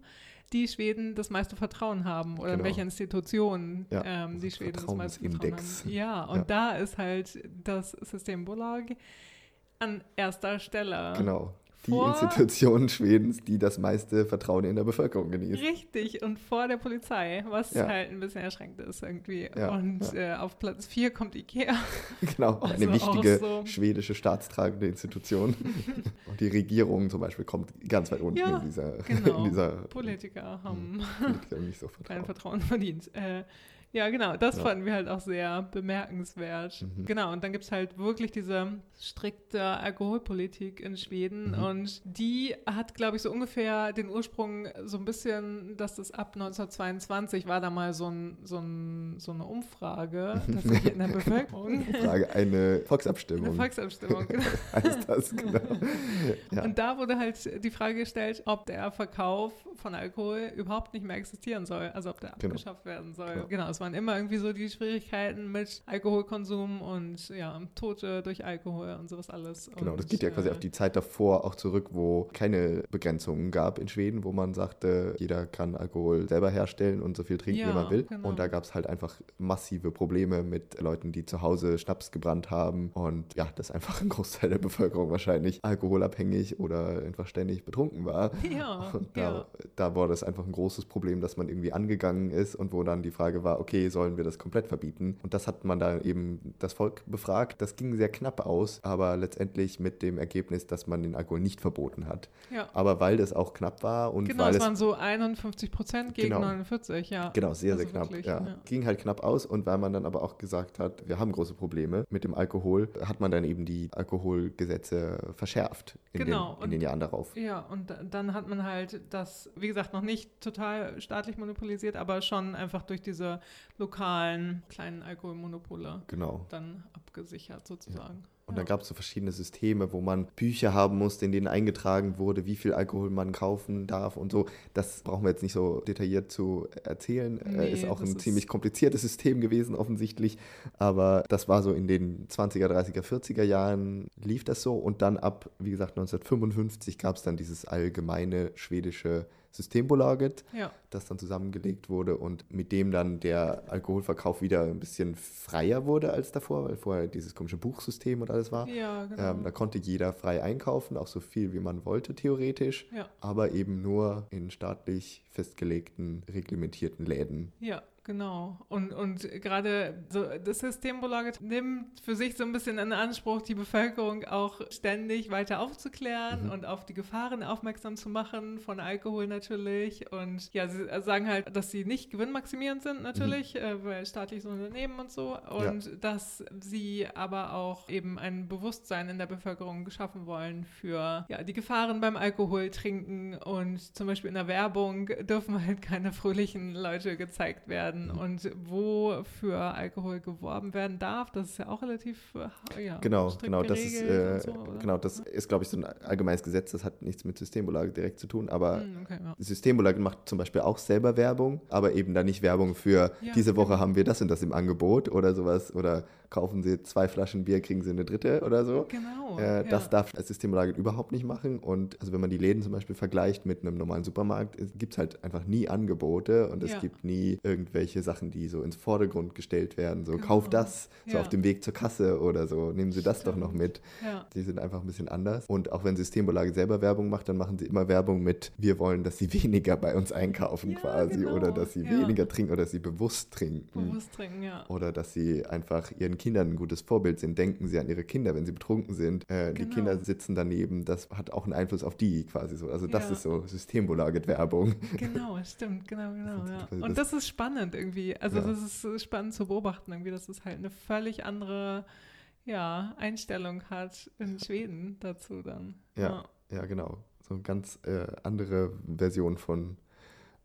Speaker 1: die Schweden das meiste Vertrauen haben oder in
Speaker 2: Genau.
Speaker 1: welche Institutionen
Speaker 2: Ja,
Speaker 1: ähm, die
Speaker 2: das
Speaker 1: Schweden das meiste Vertrauen haben. Ja, und
Speaker 2: Ja.
Speaker 1: da ist halt das Systembolag an erster Stelle.
Speaker 2: Genau. Die
Speaker 1: Vor-
Speaker 2: Institution Schwedens, die das meiste Vertrauen in der Bevölkerung genießt.
Speaker 1: Richtig, und vor der Polizei, was
Speaker 2: Ja.
Speaker 1: halt ein bisschen erschreckend ist irgendwie.
Speaker 2: Ja,
Speaker 1: und Äh, auf Platz 4 kommt Ikea. <laughs>
Speaker 2: Genau, <laughs> eine
Speaker 1: Also auch
Speaker 2: wichtige
Speaker 1: so-
Speaker 2: schwedische staatstragende Institution. <laughs> und die Regierung zum Beispiel kommt ganz weit unten
Speaker 1: Ja,
Speaker 2: in dieser,
Speaker 1: genau.
Speaker 2: in dieser
Speaker 1: Politiker haben
Speaker 2: Politiker nicht so
Speaker 1: kein
Speaker 2: vertrauen.
Speaker 1: Vertrauen verdient. Äh, ja, genau, das
Speaker 2: Ja.
Speaker 1: fanden wir halt auch sehr bemerkenswert.
Speaker 2: Mhm.
Speaker 1: Genau, und dann gibt es halt wirklich diese strikte Alkoholpolitik in Schweden
Speaker 2: Mhm.
Speaker 1: und die hat, glaube ich, so ungefähr den Ursprung so ein bisschen, dass das ab 1922 war da mal so, ein, so, ein, so eine Umfrage <laughs> in der Bevölkerung. <laughs>
Speaker 2: Frage, eine
Speaker 1: Eine
Speaker 2: Volksabstimmung
Speaker 1: Volksabstimmung, genau. <laughs>
Speaker 2: heißt das, genau. Ja.
Speaker 1: Und da wurde halt die Frage gestellt, ob der Verkauf von Alkohol überhaupt nicht mehr existieren soll, also ob der
Speaker 2: Genau.
Speaker 1: abgeschafft werden soll.
Speaker 2: Genau.
Speaker 1: Genau. Waren immer irgendwie so die Schwierigkeiten mit Alkoholkonsum und ja, Tote durch Alkohol und sowas alles.
Speaker 2: Genau,
Speaker 1: und,
Speaker 2: das geht ja quasi
Speaker 1: äh,
Speaker 2: auf die Zeit davor auch zurück, wo keine Begrenzungen gab in Schweden, wo man sagte, jeder kann Alkohol selber herstellen und so viel trinken, wie
Speaker 1: Ja,
Speaker 2: man will.
Speaker 1: genau.
Speaker 2: Und da gab es halt einfach massive Probleme mit Leuten, die zu Hause Schnaps gebrannt haben. Und ja, dass einfach ein Großteil der Bevölkerung wahrscheinlich alkoholabhängig oder einfach ständig betrunken war. <laughs>
Speaker 1: Ja,
Speaker 2: Und da,
Speaker 1: ja.
Speaker 2: da war das einfach ein großes Problem, dass man irgendwie angegangen ist und wo dann die Frage war, okay, sollen wir das komplett verbieten? Und das hat man da eben das Volk befragt. Das ging sehr knapp aus, aber letztendlich mit dem Ergebnis, dass man den Alkohol nicht verboten hat.
Speaker 1: ja.
Speaker 2: Aber weil das auch knapp war und
Speaker 1: Genau,
Speaker 2: weil
Speaker 1: es waren so 51 Prozent gegen
Speaker 2: Genau.
Speaker 1: 49, ja.
Speaker 2: Genau, sehr, sehr
Speaker 1: Also
Speaker 2: knapp.
Speaker 1: wirklich,
Speaker 2: ja.
Speaker 1: ja.
Speaker 2: Ging halt knapp aus und weil man dann aber auch gesagt hat, wir haben große Probleme mit dem Alkohol, hat man dann eben die Alkoholgesetze verschärft in,
Speaker 1: Genau,
Speaker 2: den, in den Jahren darauf.
Speaker 1: Ja, und da- dann hat man halt das, wie gesagt, noch nicht total staatlich monopolisiert, aber schon einfach durch diese lokalen kleinen Alkoholmonopole
Speaker 2: Genau.
Speaker 1: dann abgesichert sozusagen.
Speaker 2: Und dann gab es so verschiedene Systeme, wo man Bücher haben musste, in denen eingetragen wurde, wie viel Alkohol man kaufen darf und so. Das brauchen wir jetzt nicht so detailliert zu erzählen. Nee, äh, ist auch ein ist ziemlich kompliziertes System gewesen, offensichtlich. Aber das war so in den 20er, 30er, 40er Jahren lief das so. Und dann ab, wie gesagt, 1955 gab es dann dieses allgemeine schwedische Systembolaget, ja. das dann zusammengelegt wurde und mit dem dann der Alkoholverkauf wieder ein bisschen freier wurde als davor, weil vorher dieses komische Buchsystem und alles war. Ja, genau. ähm, da konnte jeder frei einkaufen, auch so viel wie man wollte theoretisch, ja. aber eben nur in staatlich festgelegten, reglementierten Läden.
Speaker 1: Ja, Genau. Und, und gerade so das Systembolaget nimmt für sich so ein bisschen in Anspruch, die Bevölkerung auch ständig weiter aufzuklären mhm. und auf die Gefahren aufmerksam zu machen, von Alkohol natürlich. Und ja, sie sagen halt, dass sie nicht gewinnmaximierend sind natürlich, mhm. äh, weil staatliches Unternehmen und so. Und ja. dass sie aber auch eben ein Bewusstsein in der Bevölkerung geschaffen wollen für ja, die Gefahren beim Alkohol trinken. Und zum Beispiel in der Werbung dürfen halt keine fröhlichen Leute gezeigt werden werden mhm. und wo für Alkohol geworben werden darf. Das ist ja auch relativ
Speaker 2: äh, ja, genau, genau. Das ist, äh, so, genau, das ist, glaube ich, so ein allgemeines Gesetz. Das hat nichts mit Systembolage direkt zu tun. Aber mhm, okay, ja. Systembolage macht zum Beispiel auch selber Werbung, aber eben dann nicht Werbung für ja, diese Woche genau. haben wir das und das im Angebot oder sowas oder kaufen Sie zwei Flaschen Bier, kriegen Sie eine dritte oder so. Genau. Äh, das ja. darf das Systembolaget überhaupt nicht machen. Und also wenn man die Läden zum Beispiel vergleicht mit einem normalen Supermarkt, gibt es halt einfach nie Angebote und es ja. gibt nie irgendwelche Sachen, die so ins Vordergrund gestellt werden. So, genau. kauf das, so ja. auf dem Weg zur Kasse oder so, nehmen Sie das Stimmt. doch noch mit. Die sind einfach ein bisschen anders. Und auch wenn Systembolaget selber Werbung macht, dann machen sie immer Werbung mit, wir wollen, dass sie <laughs> weniger bei uns einkaufen quasi genau. oder dass sie weniger trinken oder dass sie bewusst trinken. Bewusst trinken, ja. Oder dass sie einfach ihren Kindern ein gutes Vorbild sind. Denken Sie an Ihre Kinder, wenn sie betrunken sind. Äh, genau. Die Kinder sitzen daneben. Das hat auch einen Einfluss auf die quasi so. Also das ja. ist so Systembolaget-Werbung.
Speaker 1: Genau, stimmt, genau, genau. Ja. Und das ist spannend irgendwie. Also ja. das ist spannend zu beobachten irgendwie, dass es halt eine völlig andere ja, Einstellung hat in Schweden dazu dann.
Speaker 2: Ja, ja, genau. So eine ganz äh, andere Version von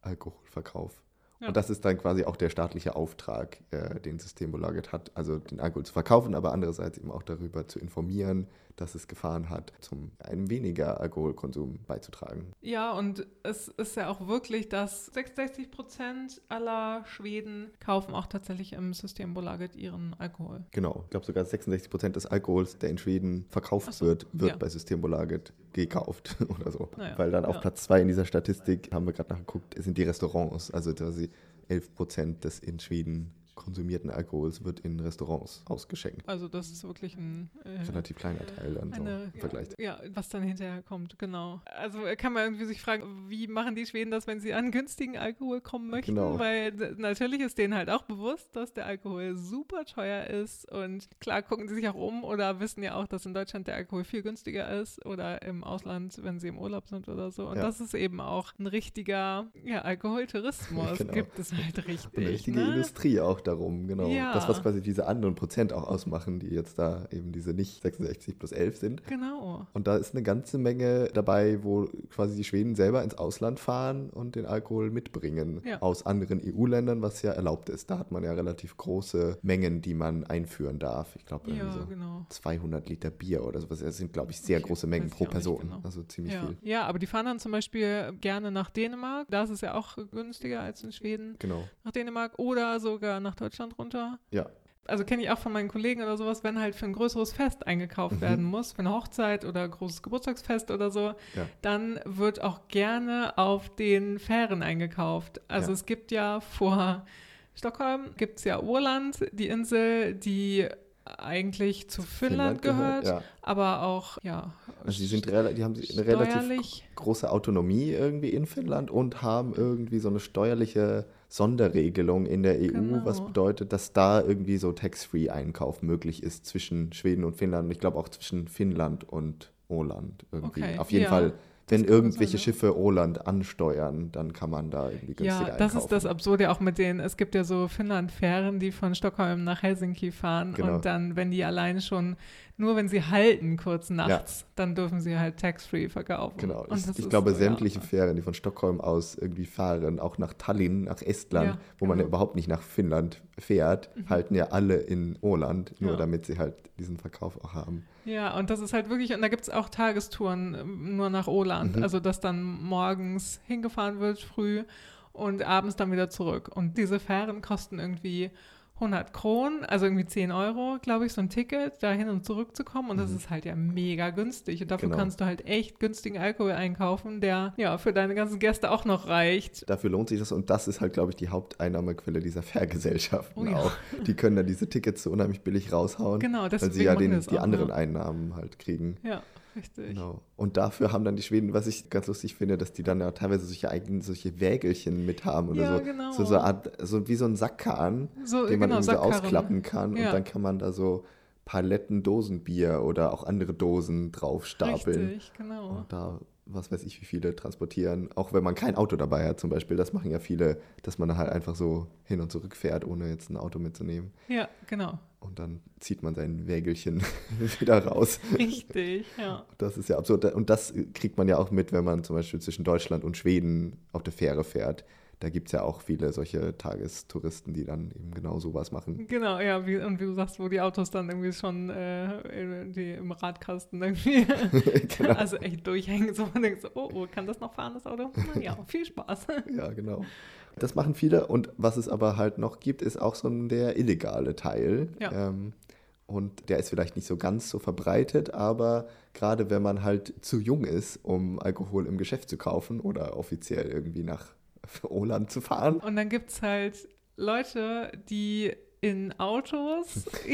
Speaker 2: Alkoholverkauf. Und das ist dann quasi auch der staatliche Auftrag, äh, den Systembolaget hat, also den Alkohol zu verkaufen, aber andererseits eben auch darüber zu informieren, dass es Gefahren hat, zum einem weniger Alkoholkonsum beizutragen.
Speaker 1: Ja, und es ist ja auch wirklich, dass 66 Prozent aller Schweden kaufen auch tatsächlich im Systembolaget ihren Alkohol.
Speaker 2: Genau, ich glaube sogar 66 Prozent des Alkohols, der in Schweden verkauft so, wird, wird ja. bei Systembolaget gekauft <laughs> oder so. Naja, Weil dann auf ja. Platz zwei in dieser Statistik, haben wir gerade nachgeguckt, sind die Restaurants, also quasi 11 Prozent des in Schweden konsumierten Alkohols wird in Restaurants ausgeschenkt.
Speaker 1: Also das ist wirklich ein
Speaker 2: äh, relativ kleiner Teil dann eine, so im
Speaker 1: ja,
Speaker 2: Vergleich.
Speaker 1: Ja, was dann hinterher kommt, genau. Also kann man irgendwie sich fragen, wie machen die Schweden das, wenn sie an günstigen Alkohol kommen möchten? Genau. Weil natürlich ist denen halt auch bewusst, dass der Alkohol super teuer ist und klar gucken sie sich auch um oder wissen ja auch, dass in Deutschland der Alkohol viel günstiger ist oder im Ausland, wenn sie im Urlaub sind oder so. Und ja. das ist eben auch ein richtiger ja, Alkoholtourismus. <laughs> genau. Gibt es halt richtig.
Speaker 2: Eine richtige ne? Industrie auch darum, genau. Ja. Das, was quasi diese anderen Prozent auch ausmachen, die jetzt da eben diese nicht 66 plus 11 sind.
Speaker 1: Genau.
Speaker 2: Und da ist eine ganze Menge dabei, wo quasi die Schweden selber ins Ausland fahren und den Alkohol mitbringen ja. aus anderen EU-Ländern, was ja erlaubt ist. Da hat man ja relativ große Mengen, die man einführen darf. Ich glaube, ja, so genau. 200 Liter Bier oder sowas. Das sind, glaube ich, sehr ich große Mengen pro Person. Genau. Also ziemlich
Speaker 1: ja.
Speaker 2: viel.
Speaker 1: Ja, aber die fahren dann zum Beispiel gerne nach Dänemark. Da ist es ja auch günstiger als in Schweden.
Speaker 2: Genau.
Speaker 1: Nach Dänemark oder sogar nach Deutschland runter.
Speaker 2: Ja.
Speaker 1: Also kenne ich auch von meinen Kollegen oder sowas, wenn halt für ein größeres Fest eingekauft mhm. werden muss, für eine Hochzeit oder großes Geburtstagsfest oder so, ja. dann wird auch gerne auf den Fähren eingekauft. Also ja. es gibt ja vor Stockholm, gibt es ja Urland, die Insel, die eigentlich zu Finnland, Finnland gehört, gehört ja. aber auch, ja.
Speaker 2: Also die, sind die haben eine relativ große Autonomie irgendwie in Finnland und haben irgendwie so eine steuerliche Sonderregelung in der EU, genau. was bedeutet, dass da irgendwie so Tax-Free-Einkauf möglich ist zwischen Schweden und Finnland und ich glaube auch zwischen Finnland und Irland irgendwie. Okay. Auf jeden ja. Fall wenn irgendwelche Schiffe Roland ansteuern, dann kann man da irgendwie günstiger Ja,
Speaker 1: das
Speaker 2: einkaufen.
Speaker 1: ist das Absurde auch mit denen. Es gibt ja so Finnland-Fähren, die von Stockholm nach Helsinki fahren genau. und dann, wenn die allein schon, nur wenn sie halten kurz nachts, ja. dann dürfen sie halt tax-free verkaufen.
Speaker 2: Genau. ich, ich glaube, so, sämtliche ja. Fähren, die von Stockholm aus irgendwie fahren, auch nach Tallinn, nach Estland, ja, wo genau. man ja überhaupt nicht nach Finnland fährt, mhm. halten ja alle in Irland, nur damit sie halt diesen Verkauf auch haben.
Speaker 1: Ja, und das ist halt wirklich, und da gibt es auch Tagestouren ähm, nur nach Oland.
Speaker 2: Mhm.
Speaker 1: Also, dass dann morgens hingefahren wird, früh und abends dann wieder zurück. Und diese Fähren kosten irgendwie 100 Kronen, also irgendwie 10 Euro, glaube ich, so ein Ticket, da hin und zurück zu kommen. Und das
Speaker 2: Mhm.
Speaker 1: ist halt ja mega günstig. Und dafür
Speaker 2: Genau.
Speaker 1: kannst du halt echt günstigen Alkohol einkaufen, der ja für deine ganzen Gäste auch noch reicht.
Speaker 2: Dafür lohnt sich das und das ist halt, glaube ich, die Haupteinnahmequelle dieser Fährgesellschaften
Speaker 1: Oh ja.
Speaker 2: auch. Die können dann diese Tickets so unheimlich billig raushauen,
Speaker 1: Genau,
Speaker 2: weil sie ja den, die
Speaker 1: auch,
Speaker 2: anderen
Speaker 1: ja.
Speaker 2: Einnahmen halt kriegen.
Speaker 1: Ja, richtig.
Speaker 2: Genau. Und dafür haben dann die Schweden, was ich ganz lustig finde, dass die dann ja teilweise solche eigenen, solche Wägelchen mit haben oder
Speaker 1: Ja,
Speaker 2: so.
Speaker 1: genau.
Speaker 2: So, so, eine Art, so wie so ein Sackkahn,
Speaker 1: So,
Speaker 2: den man
Speaker 1: genau,
Speaker 2: irgendwie so ausklappen kann
Speaker 1: Ja.
Speaker 2: und dann kann man da so Paletten Dosenbier oder auch andere Dosen drauf stapeln.
Speaker 1: Richtig, genau.
Speaker 2: Und da, was weiß ich, wie viele transportieren. Auch wenn man kein Auto dabei hat zum Beispiel. Das machen ja viele, dass man halt einfach so hin und zurück fährt, ohne jetzt ein Auto mitzunehmen.
Speaker 1: Ja, genau.
Speaker 2: Und dann zieht man sein Wägelchen <laughs> wieder raus.
Speaker 1: Richtig, ja.
Speaker 2: Das ist ja absurd. Und das kriegt man ja auch mit, wenn man zum Beispiel zwischen Deutschland und Schweden auf der Fähre fährt. Da gibt es ja auch viele solche Tagestouristen, die dann eben genau sowas machen.
Speaker 1: Genau, ja, wie, und wie du sagst, wo die Autos dann irgendwie schon äh, die im Radkasten irgendwie, <laughs> <laughs>
Speaker 2: genau.
Speaker 1: also echt durchhängen, so man denkt so, oh, oh, kann das noch fahren, das Auto? Na ja, <laughs> viel Spaß.
Speaker 2: Ja, genau. Das machen viele. Und was es aber halt noch gibt, ist auch so ein der illegale Teil.
Speaker 1: Ja.
Speaker 2: Ähm, und der ist vielleicht nicht so ganz so verbreitet, aber gerade wenn man halt zu jung ist, um Alkohol im Geschäft zu kaufen oder offiziell irgendwie nach Irland zu fahren,
Speaker 1: Und dann gibt es halt Leute, die in Autos <laughs>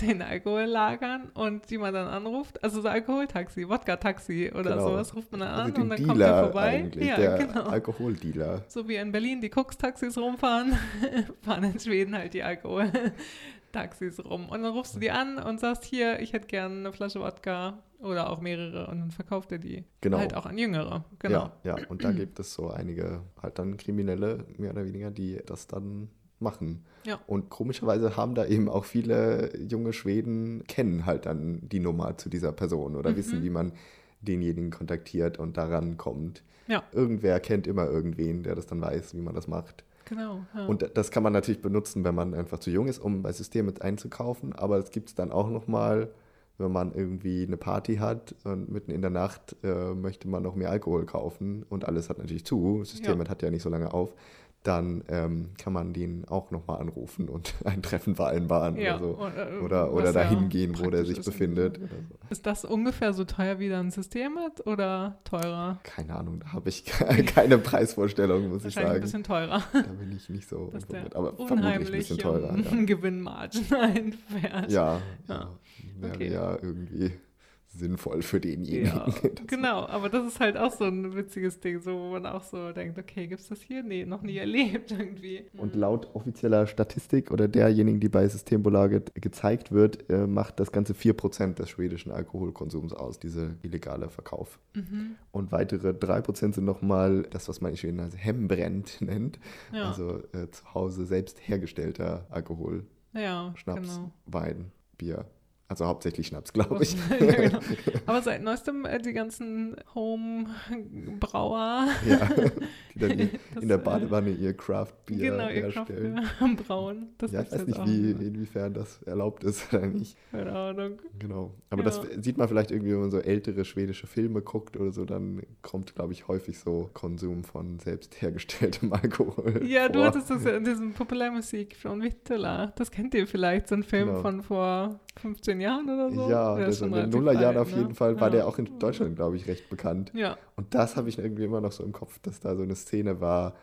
Speaker 1: den Alkohol lagern und die man dann anruft, also so Alkoholtaxi, Wodka-Taxi oder
Speaker 2: Genau.
Speaker 1: sowas ruft man dann an
Speaker 2: also den
Speaker 1: und dann kommt der
Speaker 2: Dealer
Speaker 1: vorbei.
Speaker 2: eigentlich,
Speaker 1: Ja,
Speaker 2: der
Speaker 1: genau.
Speaker 2: Alkoholdealer.
Speaker 1: So wie in Berlin die Koks-Taxis rumfahren, <laughs> fahren in Schweden halt die Alkohol-Taxis rum. Und dann rufst du die an und sagst, hier, ich hätte gerne eine Flasche Wodka oder auch mehrere und dann verkauft er die
Speaker 2: Genau.
Speaker 1: halt auch an Jüngere. Genau.
Speaker 2: Ja, ja, und da gibt es so einige halt dann Kriminelle, mehr oder weniger, die das dann machen.
Speaker 1: Ja.
Speaker 2: Und komischerweise haben da eben auch viele junge Schweden, kennen halt dann die Nummer zu dieser Person oder
Speaker 1: Mhm.
Speaker 2: wissen, wie man denjenigen kontaktiert und daran kommt.
Speaker 1: Ja.
Speaker 2: Irgendwer kennt immer irgendwen, der das dann weiß, wie man das macht.
Speaker 1: Genau. Ja.
Speaker 2: Und das kann man natürlich benutzen, wenn man einfach zu jung ist, um bei Systemen einzukaufen. Aber es gibt es dann auch nochmal, wenn man irgendwie eine Party hat und mitten in der Nacht äh, möchte man noch mehr Alkohol kaufen und alles hat natürlich zu, das System
Speaker 1: Ja.
Speaker 2: hat ja nicht so lange auf, dann ähm, kann man den auch nochmal anrufen und <laughs> ein Treffen vereinbaren
Speaker 1: ja.
Speaker 2: oder so.
Speaker 1: äh,
Speaker 2: Oder, oder
Speaker 1: was ja
Speaker 2: dahin gehen, wo der sich
Speaker 1: ist.
Speaker 2: befindet.
Speaker 1: Ist das ungefähr so teuer wie ein System hat oder teurer?
Speaker 2: Keine Ahnung, da habe ich <laughs> keine Preisvorstellung, muss ich
Speaker 1: Wahrscheinlich ein
Speaker 2: sagen.
Speaker 1: bisschen teurer,
Speaker 2: Da bin ich nicht so <laughs> informiert. Aber vermutlich ein bisschen teurer. Ja.
Speaker 1: Gewinnmargen einfährt.
Speaker 2: Ja,
Speaker 1: Ja.
Speaker 2: ja. wäre
Speaker 1: Okay.
Speaker 2: ja irgendwie sinnvoll für denjenigen.
Speaker 1: Ja, genau, aber das ist halt auch so ein witziges Ding, so wo man auch so denkt, okay, gibt's das hier? Nee, noch nie erlebt irgendwie.
Speaker 2: Und laut offizieller Statistik oder derjenigen, die bei Systembolaget gezeigt wird, äh, macht das Ganze 4% des schwedischen Alkoholkonsums aus, dieser illegale Verkauf.
Speaker 1: Mhm.
Speaker 2: Und weitere 3% sind nochmal das, was man in Schweden als Hembränd <laughs> nennt,
Speaker 1: Ja,
Speaker 2: also äh, zu Hause selbst hergestellter Alkohol,
Speaker 1: ja,
Speaker 2: Schnaps,
Speaker 1: genau.
Speaker 2: Wein, Bier. Also hauptsächlich Schnaps, glaube ich. <laughs>
Speaker 1: ja, genau. <laughs> Aber seit neuestem äh, die ganzen Home-Brauer.
Speaker 2: ja, <laughs> die dann ihr-
Speaker 1: das,
Speaker 2: in der
Speaker 1: äh,
Speaker 2: Badewanne ihr Craft-Bier
Speaker 1: Genau, ihr
Speaker 2: herstellen.
Speaker 1: Kraftbier brauen. Das
Speaker 2: ja, ich weiß nicht, wie, inwiefern das erlaubt ist oder nicht.
Speaker 1: Keine Ahnung.
Speaker 2: Genau. Aber
Speaker 1: Ja.
Speaker 2: das sieht man vielleicht irgendwie, wenn man so ältere schwedische Filme guckt oder so, dann kommt, glaube ich, häufig so Konsum von selbst hergestelltem Alkohol.
Speaker 1: Ja, du
Speaker 2: vor.
Speaker 1: hattest das in diesem Populärmusik von Vittula. Das kennt ihr vielleicht, so ein Film
Speaker 2: Genau.
Speaker 1: von vor 15 Jahren oder so?
Speaker 2: Ja,
Speaker 1: Der
Speaker 2: das
Speaker 1: ist
Speaker 2: in den Nullerjahren auf
Speaker 1: ne?
Speaker 2: jeden Fall war
Speaker 1: Ja.
Speaker 2: der auch in Deutschland, glaube ich, recht bekannt.
Speaker 1: Ja,
Speaker 2: Und das habe ich irgendwie immer noch so im Kopf, dass da so eine Szene war,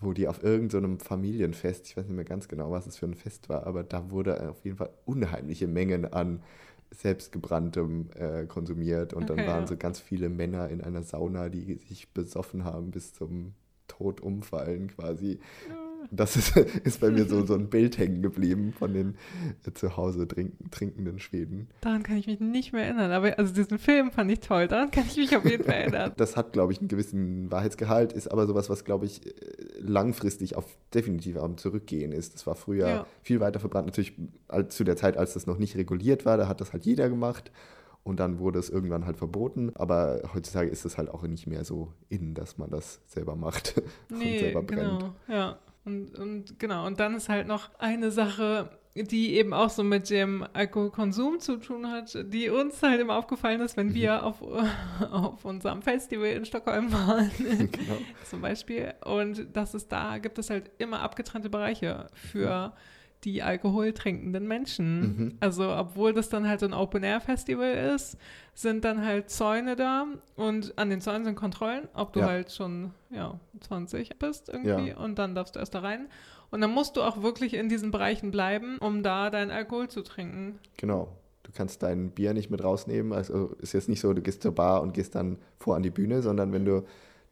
Speaker 2: wo die auf irgendeinem Familienfest, ich weiß nicht mehr ganz genau, was es für ein Fest war, aber da wurde auf jeden Fall unheimliche Mengen an selbstgebranntem äh, konsumiert und dann
Speaker 1: Okay,
Speaker 2: waren
Speaker 1: ja.
Speaker 2: so ganz viele Männer in einer Sauna, die sich besoffen haben bis zum Tod umfallen quasi. Das ist, <laughs> ist bei mir so, so ein Bild hängen geblieben von den äh, zu Hause trinken, trinkenden Schweden.
Speaker 1: daran kann ich mich nicht mehr erinnern. Aber also diesen Film fand ich toll. Daran kann ich mich auf jeden Fall erinnern. <laughs>
Speaker 2: Das hat, glaube ich, einen gewissen Wahrheitsgehalt, ist aber sowas, was, glaube ich, äh, langfristig auf definitiv am Zurückgehen ist. Das war früher
Speaker 1: Ja.
Speaker 2: viel weiter verbrannt. Natürlich als, zu der Zeit, als das noch nicht reguliert war, da hat das halt jeder gemacht. Und dann wurde es irgendwann halt verboten. Aber heutzutage ist es halt auch nicht mehr so in, dass man das selber macht <laughs> und
Speaker 1: Nee,
Speaker 2: selber brennt.
Speaker 1: genau. Ja. Und, und genau, und dann ist halt noch eine Sache, die eben auch so mit dem Alkoholkonsum zu tun hat, die uns halt immer aufgefallen ist, wenn wir auf, <laughs> auf unserem Festival in Stockholm waren, <laughs> genau. zum Beispiel. Und das ist da, gibt es halt immer abgetrennte Bereiche für die alkoholtrinkenden Menschen. Mhm. Also, obwohl das dann halt so ein Open-Air-Festival ist, sind dann halt Zäune da und an den Zäunen sind Kontrollen, ob du ja. halt schon ja, 20 bist irgendwie ja. und dann darfst du erst da rein. Und dann musst du auch wirklich in diesen Bereichen bleiben, um da deinen Alkohol zu trinken.
Speaker 2: Genau. Du kannst dein Bier nicht mit rausnehmen. Also ist jetzt nicht so, du gehst zur Bar und gehst dann vor an die Bühne, sondern wenn du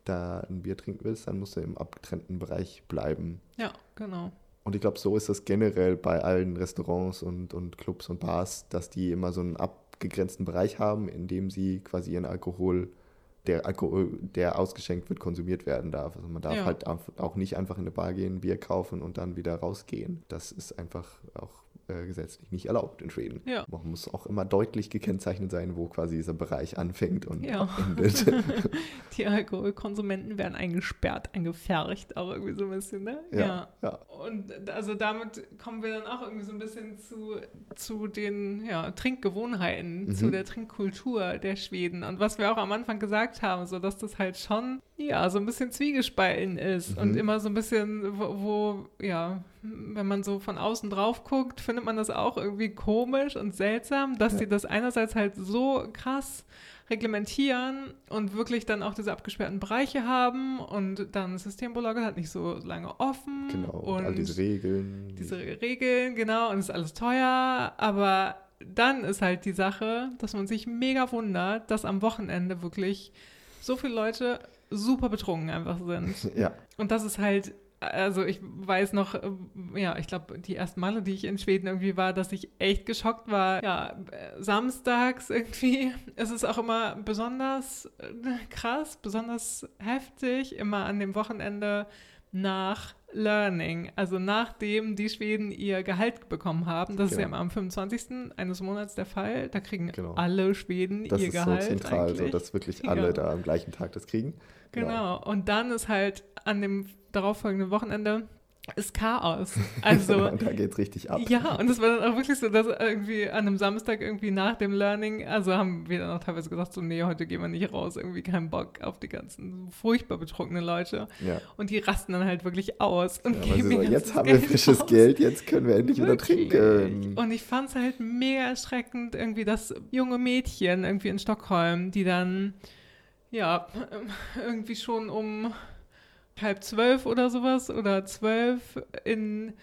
Speaker 2: da ein Bier trinken willst, dann musst du im abgetrennten Bereich bleiben.
Speaker 1: Ja, genau.
Speaker 2: Und ich glaube, so ist das generell bei allen Restaurants und, und Clubs und Bars, dass die immer so einen abgegrenzten Bereich haben, in dem sie quasi ihren Alkohol der Alkohol, der ausgeschenkt wird, konsumiert werden darf. Also man darf ja. halt auch nicht einfach in eine Bar gehen, Bier kaufen und dann wieder rausgehen. Das ist einfach auch äh, gesetzlich nicht erlaubt in Schweden. Ja. Man muss auch immer deutlich gekennzeichnet sein, wo quasi dieser Bereich anfängt und ja. endet. <laughs>
Speaker 1: Die Alkoholkonsumenten werden eingesperrt, eingefärcht, auch irgendwie so ein bisschen, ne? Ja. ja. Und also damit kommen wir dann auch irgendwie so ein bisschen zu, zu den Trinkgewohnheiten, mhm. zu der Trinkkultur der Schweden. Und was wir auch am Anfang gesagt haben, so dass das halt schon ja, so ein bisschen zwiegespalten ist mhm. und immer so ein bisschen, wo, wo, ja, wenn man so von außen drauf guckt, findet man das auch irgendwie komisch und seltsam, dass ja. die das einerseits halt so krass reglementieren und wirklich dann auch diese abgesperrten Bereiche haben und dann Systembolager hat nicht so lange offen.
Speaker 2: Genau, und, und all diese Regeln.
Speaker 1: Diese Regeln, genau, und es ist alles teuer, aber dann ist halt die Sache, dass man sich mega wundert, dass am Wochenende wirklich so viele Leute super betrunken einfach sind. <laughs>
Speaker 2: Ja.
Speaker 1: Und das ist halt, also ich weiß noch, äh, ja, ich glaube, die ersten Male, die ich in Schweden irgendwie war, dass ich echt geschockt war. Ja, samstags irgendwie. <laughs> Es ist auch immer besonders äh, krass, besonders heftig, immer an dem Wochenende nach Learning, also nachdem die Schweden ihr Gehalt bekommen haben. Das genau. ist ja genau. am 25. eines Monats der Fall. Da kriegen genau. alle Schweden
Speaker 2: das
Speaker 1: ihr Gehalt. Das
Speaker 2: ist so zentral, eigentlich. so dass wirklich <laughs> alle ja. da am gleichen Tag das kriegen.
Speaker 1: Genau. genau. Und dann ist halt an dem darauffolgenden Wochenende ist Chaos. Also <laughs>
Speaker 2: da geht es richtig ab.
Speaker 1: Ja, und es war dann auch wirklich so, dass irgendwie an einem Samstag irgendwie nach dem Learning, also haben wir dann auch teilweise gesagt, so nee, heute gehen wir nicht raus, irgendwie keinen Bock auf die ganzen furchtbar betrunkenen Leute. Ja. Und die rasten dann halt wirklich aus und ja, geben
Speaker 2: so, jetzt haben wir frisches aus. Geld, jetzt können wir endlich wirklich? wieder trinken.
Speaker 1: Und ich fand es halt mega erschreckend, irgendwie das junge Mädchen irgendwie in Stockholm, die dann ja <laughs> irgendwie schon um halb zwölf oder sowas oder zwölf in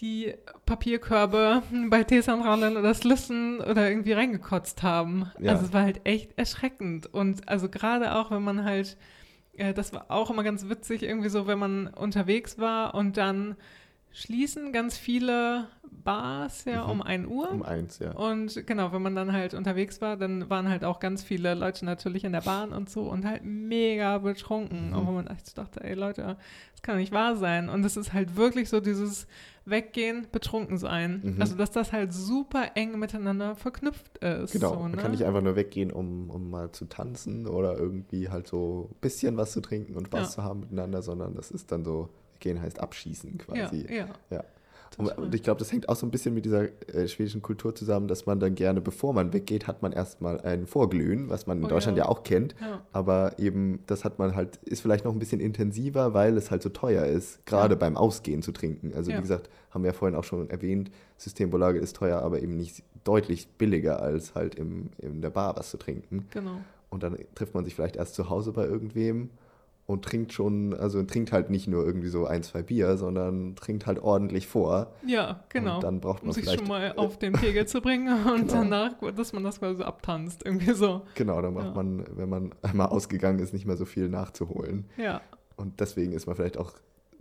Speaker 1: die Papierkörbe bei Teesanrallen oder Slissen oder irgendwie reingekotzt haben. Ja. Also es war halt echt erschreckend. Und also gerade auch, wenn man halt, äh, das war auch immer ganz witzig, irgendwie so, wenn man unterwegs war und dann schließen ganz viele Bars ja mhm. um 1 Uhr.
Speaker 2: Um 1, ja.
Speaker 1: Und genau, wenn man dann halt unterwegs war, dann waren halt auch ganz viele Leute natürlich in der Bahn und so und halt mega betrunken. Mhm. Und wo man echt dachte, ey Leute, das kann nicht wahr sein. Und es ist halt wirklich so dieses Weggehen, betrunken sein. Mhm. Also, dass das halt super eng miteinander verknüpft ist.
Speaker 2: Genau,
Speaker 1: so,
Speaker 2: man ne? kann nicht einfach nur weggehen, um, um mal zu tanzen oder irgendwie halt so ein bisschen was zu trinken und Spaß ja. zu haben miteinander, sondern das ist dann so Gehen heißt abschießen quasi.
Speaker 1: Ja, ja.
Speaker 2: ja. Und, und, ich glaube, das hängt auch so ein bisschen mit dieser äh, schwedischen Kultur zusammen, dass man dann gerne, bevor man weggeht, hat man erstmal ein Vorglühen, was man in oh, Deutschland ja. ja. auch kennt. Ja. Aber eben, das hat man halt, ist vielleicht noch ein bisschen intensiver, weil es halt so teuer ist, gerade ja. beim Ausgehen zu trinken. Also wie gesagt, haben wir ja vorhin auch schon erwähnt, Systembolage ist teuer, aber eben nicht deutlich billiger als halt im, in der Bar was zu trinken.
Speaker 1: Genau.
Speaker 2: Und dann trifft man sich vielleicht erst zu Hause bei irgendwem und trinkt schon, also trinkt halt nicht nur irgendwie so ein, zwei Bier, sondern trinkt halt ordentlich vor.
Speaker 1: Ja, genau.
Speaker 2: Und dann braucht man
Speaker 1: um
Speaker 2: sich
Speaker 1: schon mal <laughs> auf den Pegel zu bringen und genau. danach, dass man das quasi so abtanzt, irgendwie so.
Speaker 2: Genau, dann braucht ja. man, wenn man einmal ausgegangen ist, nicht mehr so viel nachzuholen.
Speaker 1: Ja.
Speaker 2: Und deswegen ist man vielleicht auch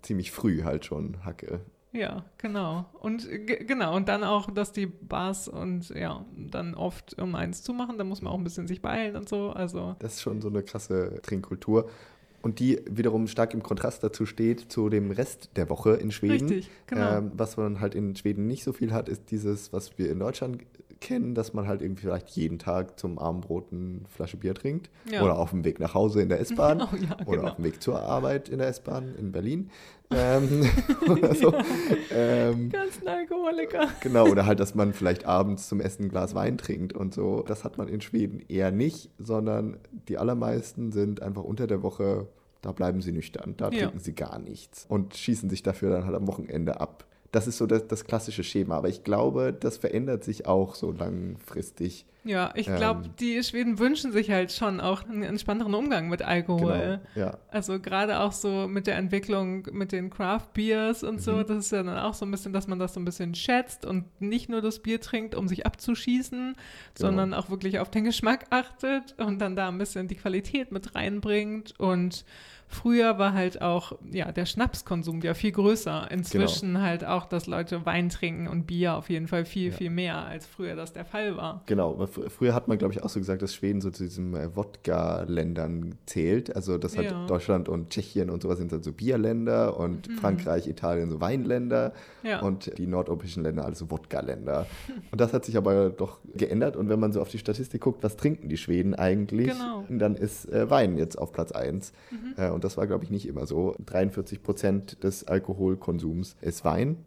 Speaker 2: ziemlich früh halt schon Hacke.
Speaker 1: Ja, genau. Und genau, und dann auch, dass die Bars und ja, dann oft um eins zumachen, da muss man auch ein bisschen sich beeilen und so. Also.
Speaker 2: Das ist schon so eine krasse Trinkkultur und die wiederum stark im Kontrast dazu steht zu dem Rest der Woche in Schweden.
Speaker 1: Richtig, genau.
Speaker 2: Ähm, was man halt in Schweden nicht so viel hat, ist dieses, was wir in Deutschland kennen, dass man halt irgendwie vielleicht jeden Tag zum Abendbrot eine Flasche Bier trinkt.
Speaker 1: Ja.
Speaker 2: Oder auf dem Weg nach Hause in der S-Bahn. <laughs>
Speaker 1: Oh, ja,
Speaker 2: Oder
Speaker 1: genau.
Speaker 2: auf dem Weg zur Arbeit in der S-Bahn in Berlin. Ähm, <laughs> oder so. <laughs> ähm,
Speaker 1: Ganz ein Alkoholiker.
Speaker 2: Genau, oder halt, dass man vielleicht abends zum Essen ein Glas Wein trinkt und so. Das hat man in Schweden eher nicht, sondern die allermeisten sind einfach unter der Woche, da bleiben sie nüchtern, da
Speaker 1: Ja.
Speaker 2: trinken sie gar nichts und schießen sich dafür dann halt am Wochenende ab. Das ist so das, das klassische Schema, aber ich glaube, das verändert sich auch so langfristig.
Speaker 1: Ja, ich glaube,
Speaker 2: Ähm.
Speaker 1: die Schweden wünschen sich halt schon auch einen entspannteren Umgang mit Alkohol.
Speaker 2: Genau, ja.
Speaker 1: Also gerade auch so mit der Entwicklung mit den Craft Beers und so,
Speaker 2: Mhm.
Speaker 1: das ist ja dann auch so ein bisschen, dass man das so ein bisschen schätzt und nicht nur das Bier trinkt, um sich abzuschießen,
Speaker 2: Genau.
Speaker 1: sondern auch wirklich auf den Geschmack achtet und dann da ein bisschen die Qualität mit reinbringt. Und früher war halt auch ja der Schnapskonsum ja viel größer. Inzwischen halt auch, dass Leute Wein trinken und Bier auf jeden Fall viel,
Speaker 2: Ja.
Speaker 1: viel mehr, als früher das der Fall war.
Speaker 2: Genau, früher hat man, glaube ich, auch so gesagt, dass Schweden so zu diesen äh, Wodka-Ländern zählt. Also das hat
Speaker 1: Ja.
Speaker 2: Deutschland und Tschechien und sowas sind dann so Bierländer und
Speaker 1: Mhm.
Speaker 2: Frankreich, Italien so Weinländer
Speaker 1: Ja.
Speaker 2: und die nordeuropäischen Länder also Wodka-Länder. <laughs> und das hat sich aber doch geändert und wenn man so auf die Statistik guckt, was trinken die Schweden eigentlich,
Speaker 1: Genau.
Speaker 2: dann ist äh, Wein jetzt auf Platz 1.
Speaker 1: Mhm.
Speaker 2: Äh, und das war, glaube ich, nicht immer so. 43 Prozent des Alkoholkonsums ist Wein.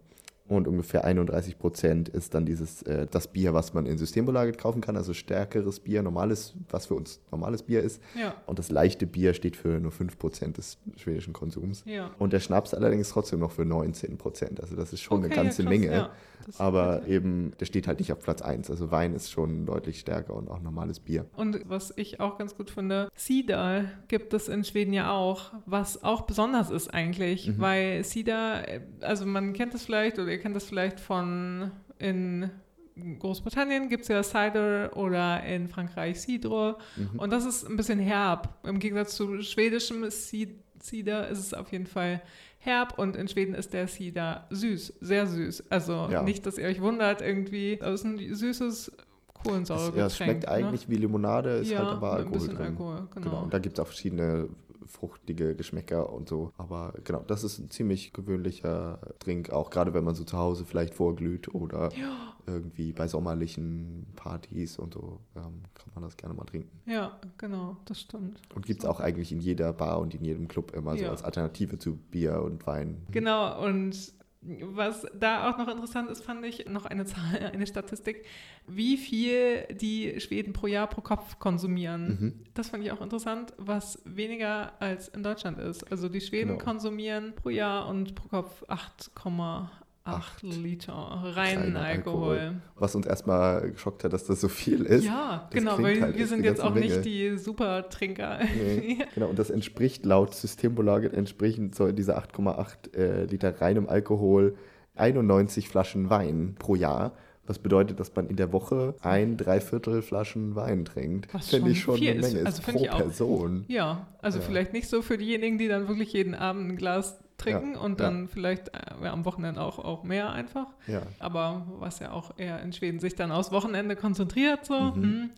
Speaker 2: Und ungefähr 31 Prozent ist dann dieses, äh, das Bier, was man in Systembolaget kaufen kann, also stärkeres Bier, normales, was für uns normales Bier ist.
Speaker 1: Ja.
Speaker 2: Und das leichte Bier steht für nur 5 Prozent des schwedischen Konsums.
Speaker 1: Ja.
Speaker 2: Und der Schnaps allerdings trotzdem noch für 19 Prozent. Also das ist schon
Speaker 1: Okay,
Speaker 2: eine
Speaker 1: ja,
Speaker 2: ganze
Speaker 1: krass,
Speaker 2: Menge.
Speaker 1: ja.
Speaker 2: Aber eben, der steht halt nicht auf Platz 1. Also Wein ist schon deutlich stärker und auch normales Bier.
Speaker 1: Und was ich auch ganz gut finde, Cider gibt es in Schweden ja auch, was auch besonders ist eigentlich,
Speaker 2: Mhm.
Speaker 1: weil Cider, also man kennt das vielleicht oder ihr kennt das vielleicht von in Großbritannien gibt es ja Cider oder in Frankreich Cidre
Speaker 2: Mhm.
Speaker 1: und das ist ein bisschen herb. Im Gegensatz zu schwedischem Ci- Cider ist es auf jeden Fall herb und in Schweden ist der Cider süß, sehr süß. Also
Speaker 2: Ja.
Speaker 1: nicht, dass ihr euch wundert irgendwie, das ist ein süßes
Speaker 2: Es,
Speaker 1: Kohlensäuregetränk.
Speaker 2: ja, es schmeckt
Speaker 1: ne?
Speaker 2: eigentlich wie Limonade, ist
Speaker 1: ja,
Speaker 2: halt aber
Speaker 1: mit ein
Speaker 2: Alkohol
Speaker 1: bisschen
Speaker 2: drin.
Speaker 1: Alkohol, genau.
Speaker 2: Genau. Und da gibt es auch verschiedene fruchtige Geschmäcker und so. Aber genau, das ist ein ziemlich gewöhnlicher Drink, auch gerade wenn man so zu Hause vielleicht vorglüht oder irgendwie bei sommerlichen Partys und so ähm, kann man das gerne mal trinken.
Speaker 1: Ja, genau, das stimmt.
Speaker 2: Und gibt es auch eigentlich in jeder Bar und in jedem Club immer so
Speaker 1: Ja.
Speaker 2: als Alternative zu Bier und Wein.
Speaker 1: Genau, und was da auch noch interessant ist, fand ich noch eine Zahl, <laughs> eine Statistik, wie viel die Schweden pro Jahr pro Kopf konsumieren.
Speaker 2: Mhm.
Speaker 1: Das fand ich auch interessant, was weniger als in Deutschland ist. Also die Schweden
Speaker 2: Genau.
Speaker 1: konsumieren pro Jahr und pro Kopf 8,8
Speaker 2: Acht
Speaker 1: Liter reinen Alkohol.
Speaker 2: Alkohol. Was uns erstmal geschockt hat, dass das so viel ist.
Speaker 1: Ja,
Speaker 2: Das
Speaker 1: genau, weil
Speaker 2: halt
Speaker 1: wir sind jetzt auch
Speaker 2: Menge.
Speaker 1: nicht die Supertrinker.
Speaker 2: Nee, <laughs> <laughs> genau, und das entspricht laut Systembolaget entsprechend so dieser 8,8 äh, Liter reinem Alkohol 91 Flaschen Wein pro Jahr. Was bedeutet, dass man in der Woche ein Dreiviertel Flaschen Wein trinkt.
Speaker 1: Was
Speaker 2: Finde ich
Speaker 1: schon
Speaker 2: eine
Speaker 1: ist.
Speaker 2: Menge. Ist
Speaker 1: Also
Speaker 2: pro
Speaker 1: ich auch.
Speaker 2: Person.
Speaker 1: Ja, also
Speaker 2: Ja.
Speaker 1: vielleicht nicht so für diejenigen, die dann wirklich jeden Abend ein Glas trinken
Speaker 2: Ja,
Speaker 1: und
Speaker 2: ja.
Speaker 1: dann vielleicht äh, ja, am Wochenende auch, auch mehr einfach.
Speaker 2: Ja.
Speaker 1: Aber was ja auch eher in Schweden sich dann aufs Wochenende konzentriert so.
Speaker 2: Mhm.
Speaker 1: hm.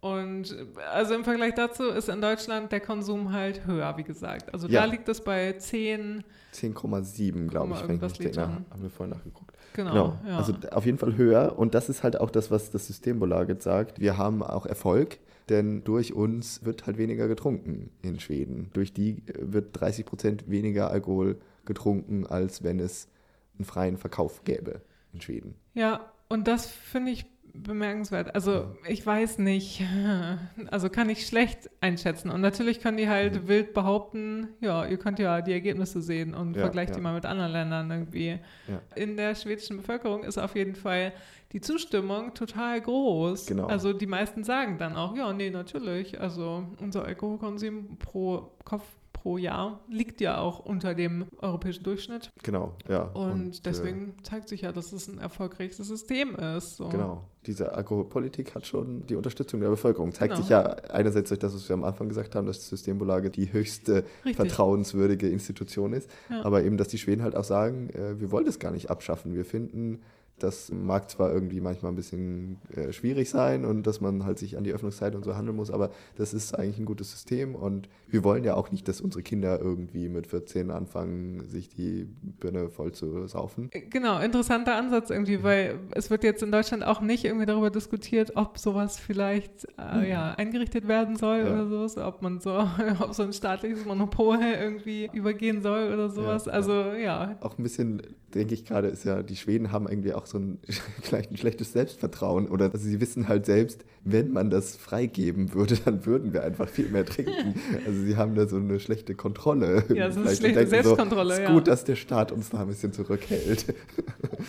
Speaker 1: Und also im Vergleich dazu ist in Deutschland der Konsum halt höher, wie gesagt. Also
Speaker 2: Ja.
Speaker 1: da liegt es bei 10,
Speaker 2: 10,7, glaube ich, wenn ich. Nach,
Speaker 1: Litern.
Speaker 2: haben wir vorhin nachgeguckt.
Speaker 1: genau.
Speaker 2: Genau,
Speaker 1: ja.
Speaker 2: also auf jeden Fall höher. Und das ist halt auch das, was das Systembolaget sagt. Wir haben auch Erfolg, denn durch uns wird halt weniger getrunken in Schweden. Durch die äh, wird 30 Prozent weniger Alkohol getrunken, als wenn es einen freien Verkauf gäbe in Schweden.
Speaker 1: Ja, und das finde ich bemerkenswert. Also ich weiß nicht, <laughs> also kann ich schlecht einschätzen. Und natürlich können die halt
Speaker 2: Mhm.
Speaker 1: wild behaupten, ja, ihr könnt ja die Ergebnisse sehen und
Speaker 2: Ja,
Speaker 1: vergleicht
Speaker 2: ja.
Speaker 1: die mal mit anderen Ländern irgendwie.
Speaker 2: Ja.
Speaker 1: In der schwedischen Bevölkerung ist auf jeden Fall die Zustimmung total groß.
Speaker 2: Genau.
Speaker 1: Also die meisten sagen dann auch, ja, nee, natürlich. Also unser Alkoholkonsum pro Kopf pro Jahr liegt ja auch unter dem europäischen Durchschnitt.
Speaker 2: Genau, ja.
Speaker 1: Und,
Speaker 2: äh,
Speaker 1: deswegen zeigt sich ja, dass es ein erfolgreiches System ist. So.
Speaker 2: Genau. Diese Alkoholpolitik hat schon die Unterstützung der Bevölkerung. Zeigt
Speaker 1: Genau.
Speaker 2: sich ja einerseits durch das, was wir am Anfang gesagt haben, dass das Systembolaget die höchste
Speaker 1: Richtig.
Speaker 2: vertrauenswürdige Institution ist.
Speaker 1: Ja.
Speaker 2: Aber eben, dass die Schweden halt auch sagen, äh, wir wollen das gar nicht abschaffen. Wir finden Das mag zwar irgendwie manchmal ein bisschen äh, schwierig sein und dass man halt sich an die Öffnungszeit und so handeln muss, aber das ist eigentlich ein gutes System und wir wollen ja auch nicht, dass unsere Kinder irgendwie mit 14 anfangen, sich die Birne voll zu saufen.
Speaker 1: Genau, interessanter Ansatz irgendwie, weil es wird jetzt in Deutschland auch nicht irgendwie darüber diskutiert, ob sowas vielleicht äh, ja, eingerichtet werden soll ja. oder sowas, ob man so <laughs> auf so ein staatliches Monopol irgendwie übergehen soll oder sowas. Ja, also ja.
Speaker 2: Auch ein bisschen, denke ich gerade, ist ja, die Schweden haben irgendwie auch so ein, <laughs> vielleicht ein schlechtes Selbstvertrauen oder also sie wissen halt selbst, wenn man das freigeben würde, dann würden wir einfach viel mehr trinken. <laughs> also sie haben da so eine schlechte Kontrolle.
Speaker 1: Ja, so eine schlechte Selbstkontrolle,
Speaker 2: so, ist gut, dass der Staat uns da ein bisschen zurückhält.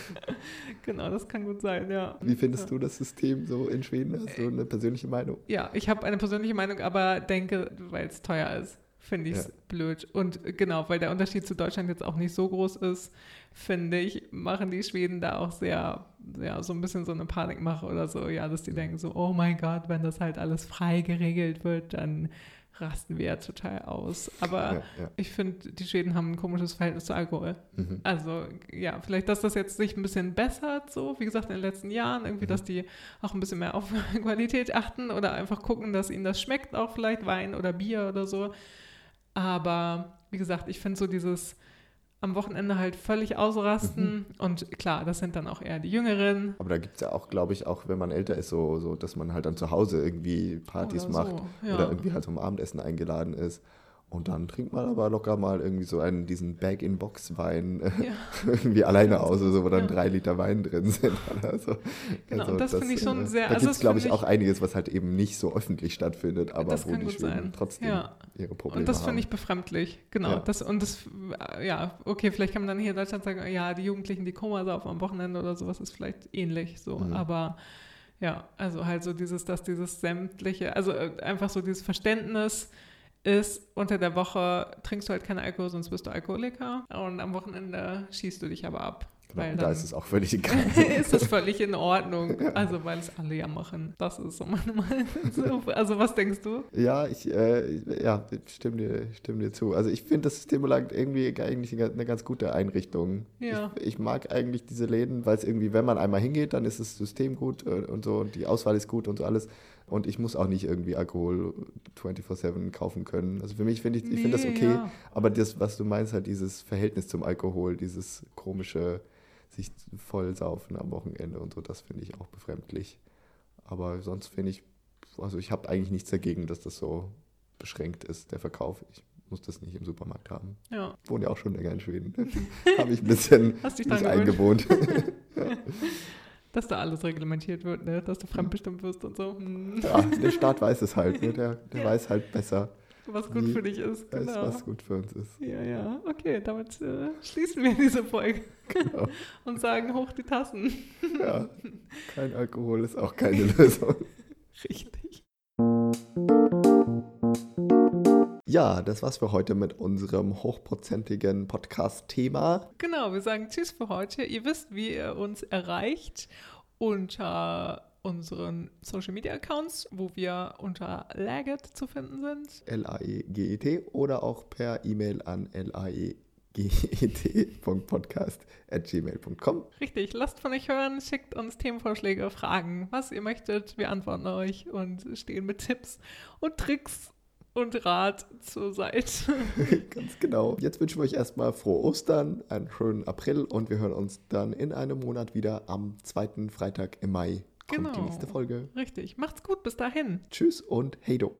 Speaker 2: <laughs>
Speaker 1: genau, das kann gut sein, ja.
Speaker 2: Wie findest du das System so in Schweden? Hast du eine persönliche Meinung?
Speaker 1: Ja, ich habe eine persönliche Meinung, aber denke, weil es teuer ist finde ich es ja. blöd. Und genau, weil der Unterschied zu Deutschland jetzt auch nicht so groß ist, finde ich, machen die Schweden da auch sehr, ja, so ein bisschen so eine Panikmache oder so, ja, dass die denken so, oh mein Gott, wenn das halt alles frei geregelt wird, dann rasten wir ja total aus. Aber ja, ja. ich finde, die Schweden haben ein komisches Verhältnis zu Alkohol. Mhm. Also ja, vielleicht, dass das jetzt sich ein bisschen bessert, so wie gesagt in den letzten Jahren, irgendwie, mhm. dass die auch ein bisschen mehr auf <laughs> Qualität achten oder einfach gucken, dass ihnen das schmeckt, auch vielleicht Wein oder Bier oder so. Aber wie gesagt, ich finde so dieses am Wochenende halt völlig ausrasten. Mhm. Und klar, das sind dann auch eher die Jüngeren.
Speaker 2: Aber da gibt es ja auch, glaube ich, auch wenn man älter ist, so, so, dass man halt dann zu Hause irgendwie Partys oder macht so, ja. oder irgendwie halt zum Abendessen eingeladen ist. Und dann trinkt man aber locker mal irgendwie so einen, diesen Bag-in-Box-Wein äh, ja. irgendwie alleine aus, also, wo dann ja. drei Liter Wein drin sind. <laughs> Oder so.
Speaker 1: Genau, also das, das finde ich schon äh, sehr...
Speaker 2: Da also gibt es, glaube ich, auch einiges, was halt eben nicht so öffentlich stattfindet, aber wo die Schweden trotzdem ja. ihre Probleme haben.
Speaker 1: Und das finde ich befremdlich, genau. Das, und das, äh, ja, okay, vielleicht kann man dann hier in Deutschland sagen, ja, die Jugendlichen, die Koma saufen am Wochenende oder sowas, ist vielleicht ähnlich so, mhm. aber... Ja, also halt so dieses, dass dieses sämtliche, also einfach so dieses Verständnis, ist, unter der Woche trinkst du halt keinen Alkohol, sonst bist du Alkoholiker. Und am Wochenende schießt du dich aber ab.
Speaker 2: Genau, da ist es auch völlig egal. <laughs>
Speaker 1: ist es völlig in Ordnung. Also, weil es alle ja machen. Das ist so meine <laughs> Meinung. Also, was denkst du?
Speaker 2: Ja, ich äh, ja, stimme, dir, stimme dir zu. Also, ich finde das Systemolag irgendwie eigentlich eine ganz gute Einrichtung. Ja. Ich, ich mag eigentlich diese Läden, weil es irgendwie, wenn man einmal hingeht, dann ist das System gut äh, und so und die Auswahl ist gut und so alles. Und ich muss auch nicht irgendwie Alkohol 24-7 kaufen können. Also für mich finde ich, ich finde das okay. Ja. Aber das, was du meinst, halt dieses Verhältnis zum Alkohol, dieses komische sich voll saufen am Wochenende und so, das finde ich auch befremdlich. Aber sonst finde ich, also ich habe eigentlich nichts dagegen, dass das so beschränkt ist, der Verkauf. Ich muss das nicht im Supermarkt haben. Ja. Ich wohne ja auch schon länger in Schweden. <laughs> habe ich ein bisschen mich eingewohnt.
Speaker 1: ja. <laughs> dass da alles reglementiert wird, ne? dass du fremdbestimmt wirst und so. Hm.
Speaker 2: Ja, der Staat weiß es halt, ne? der, der ja. weiß halt besser.
Speaker 1: Was gut für dich ist.
Speaker 2: Genau. Weiß, was gut für uns ist.
Speaker 1: Ja, ja. Okay, damit äh, schließen wir diese Folge. Genau. <laughs> und sagen hoch die Tassen.
Speaker 2: ja, <laughs> kein Alkohol ist auch keine Lösung.
Speaker 1: Richtig.
Speaker 2: Ja, das war's für heute mit unserem hochprozentigen Podcast-Thema.
Speaker 1: Genau, wir sagen Tschüss für heute. Ihr wisst, wie ihr uns erreicht unter unseren Social Media Accounts, wo wir unter Laget zu finden sind.
Speaker 2: L-A-E-G-E-T oder auch per E-Mail an laegt.podcast.gmail.com.
Speaker 1: Richtig, lasst von euch hören, schickt uns Themenvorschläge, Fragen, was ihr möchtet. Wir antworten euch und stehen mit Tipps und Tricks und Rat zur Seite. <laughs>
Speaker 2: Ganz genau. Jetzt wünschen wir euch erstmal frohe Ostern, einen schönen April und wir hören uns dann in einem Monat wieder am zweiten Freitag im Mai. Kommt genau. die nächste Folge.
Speaker 1: Richtig. Macht's gut, bis dahin.
Speaker 2: Tschüss und hey do.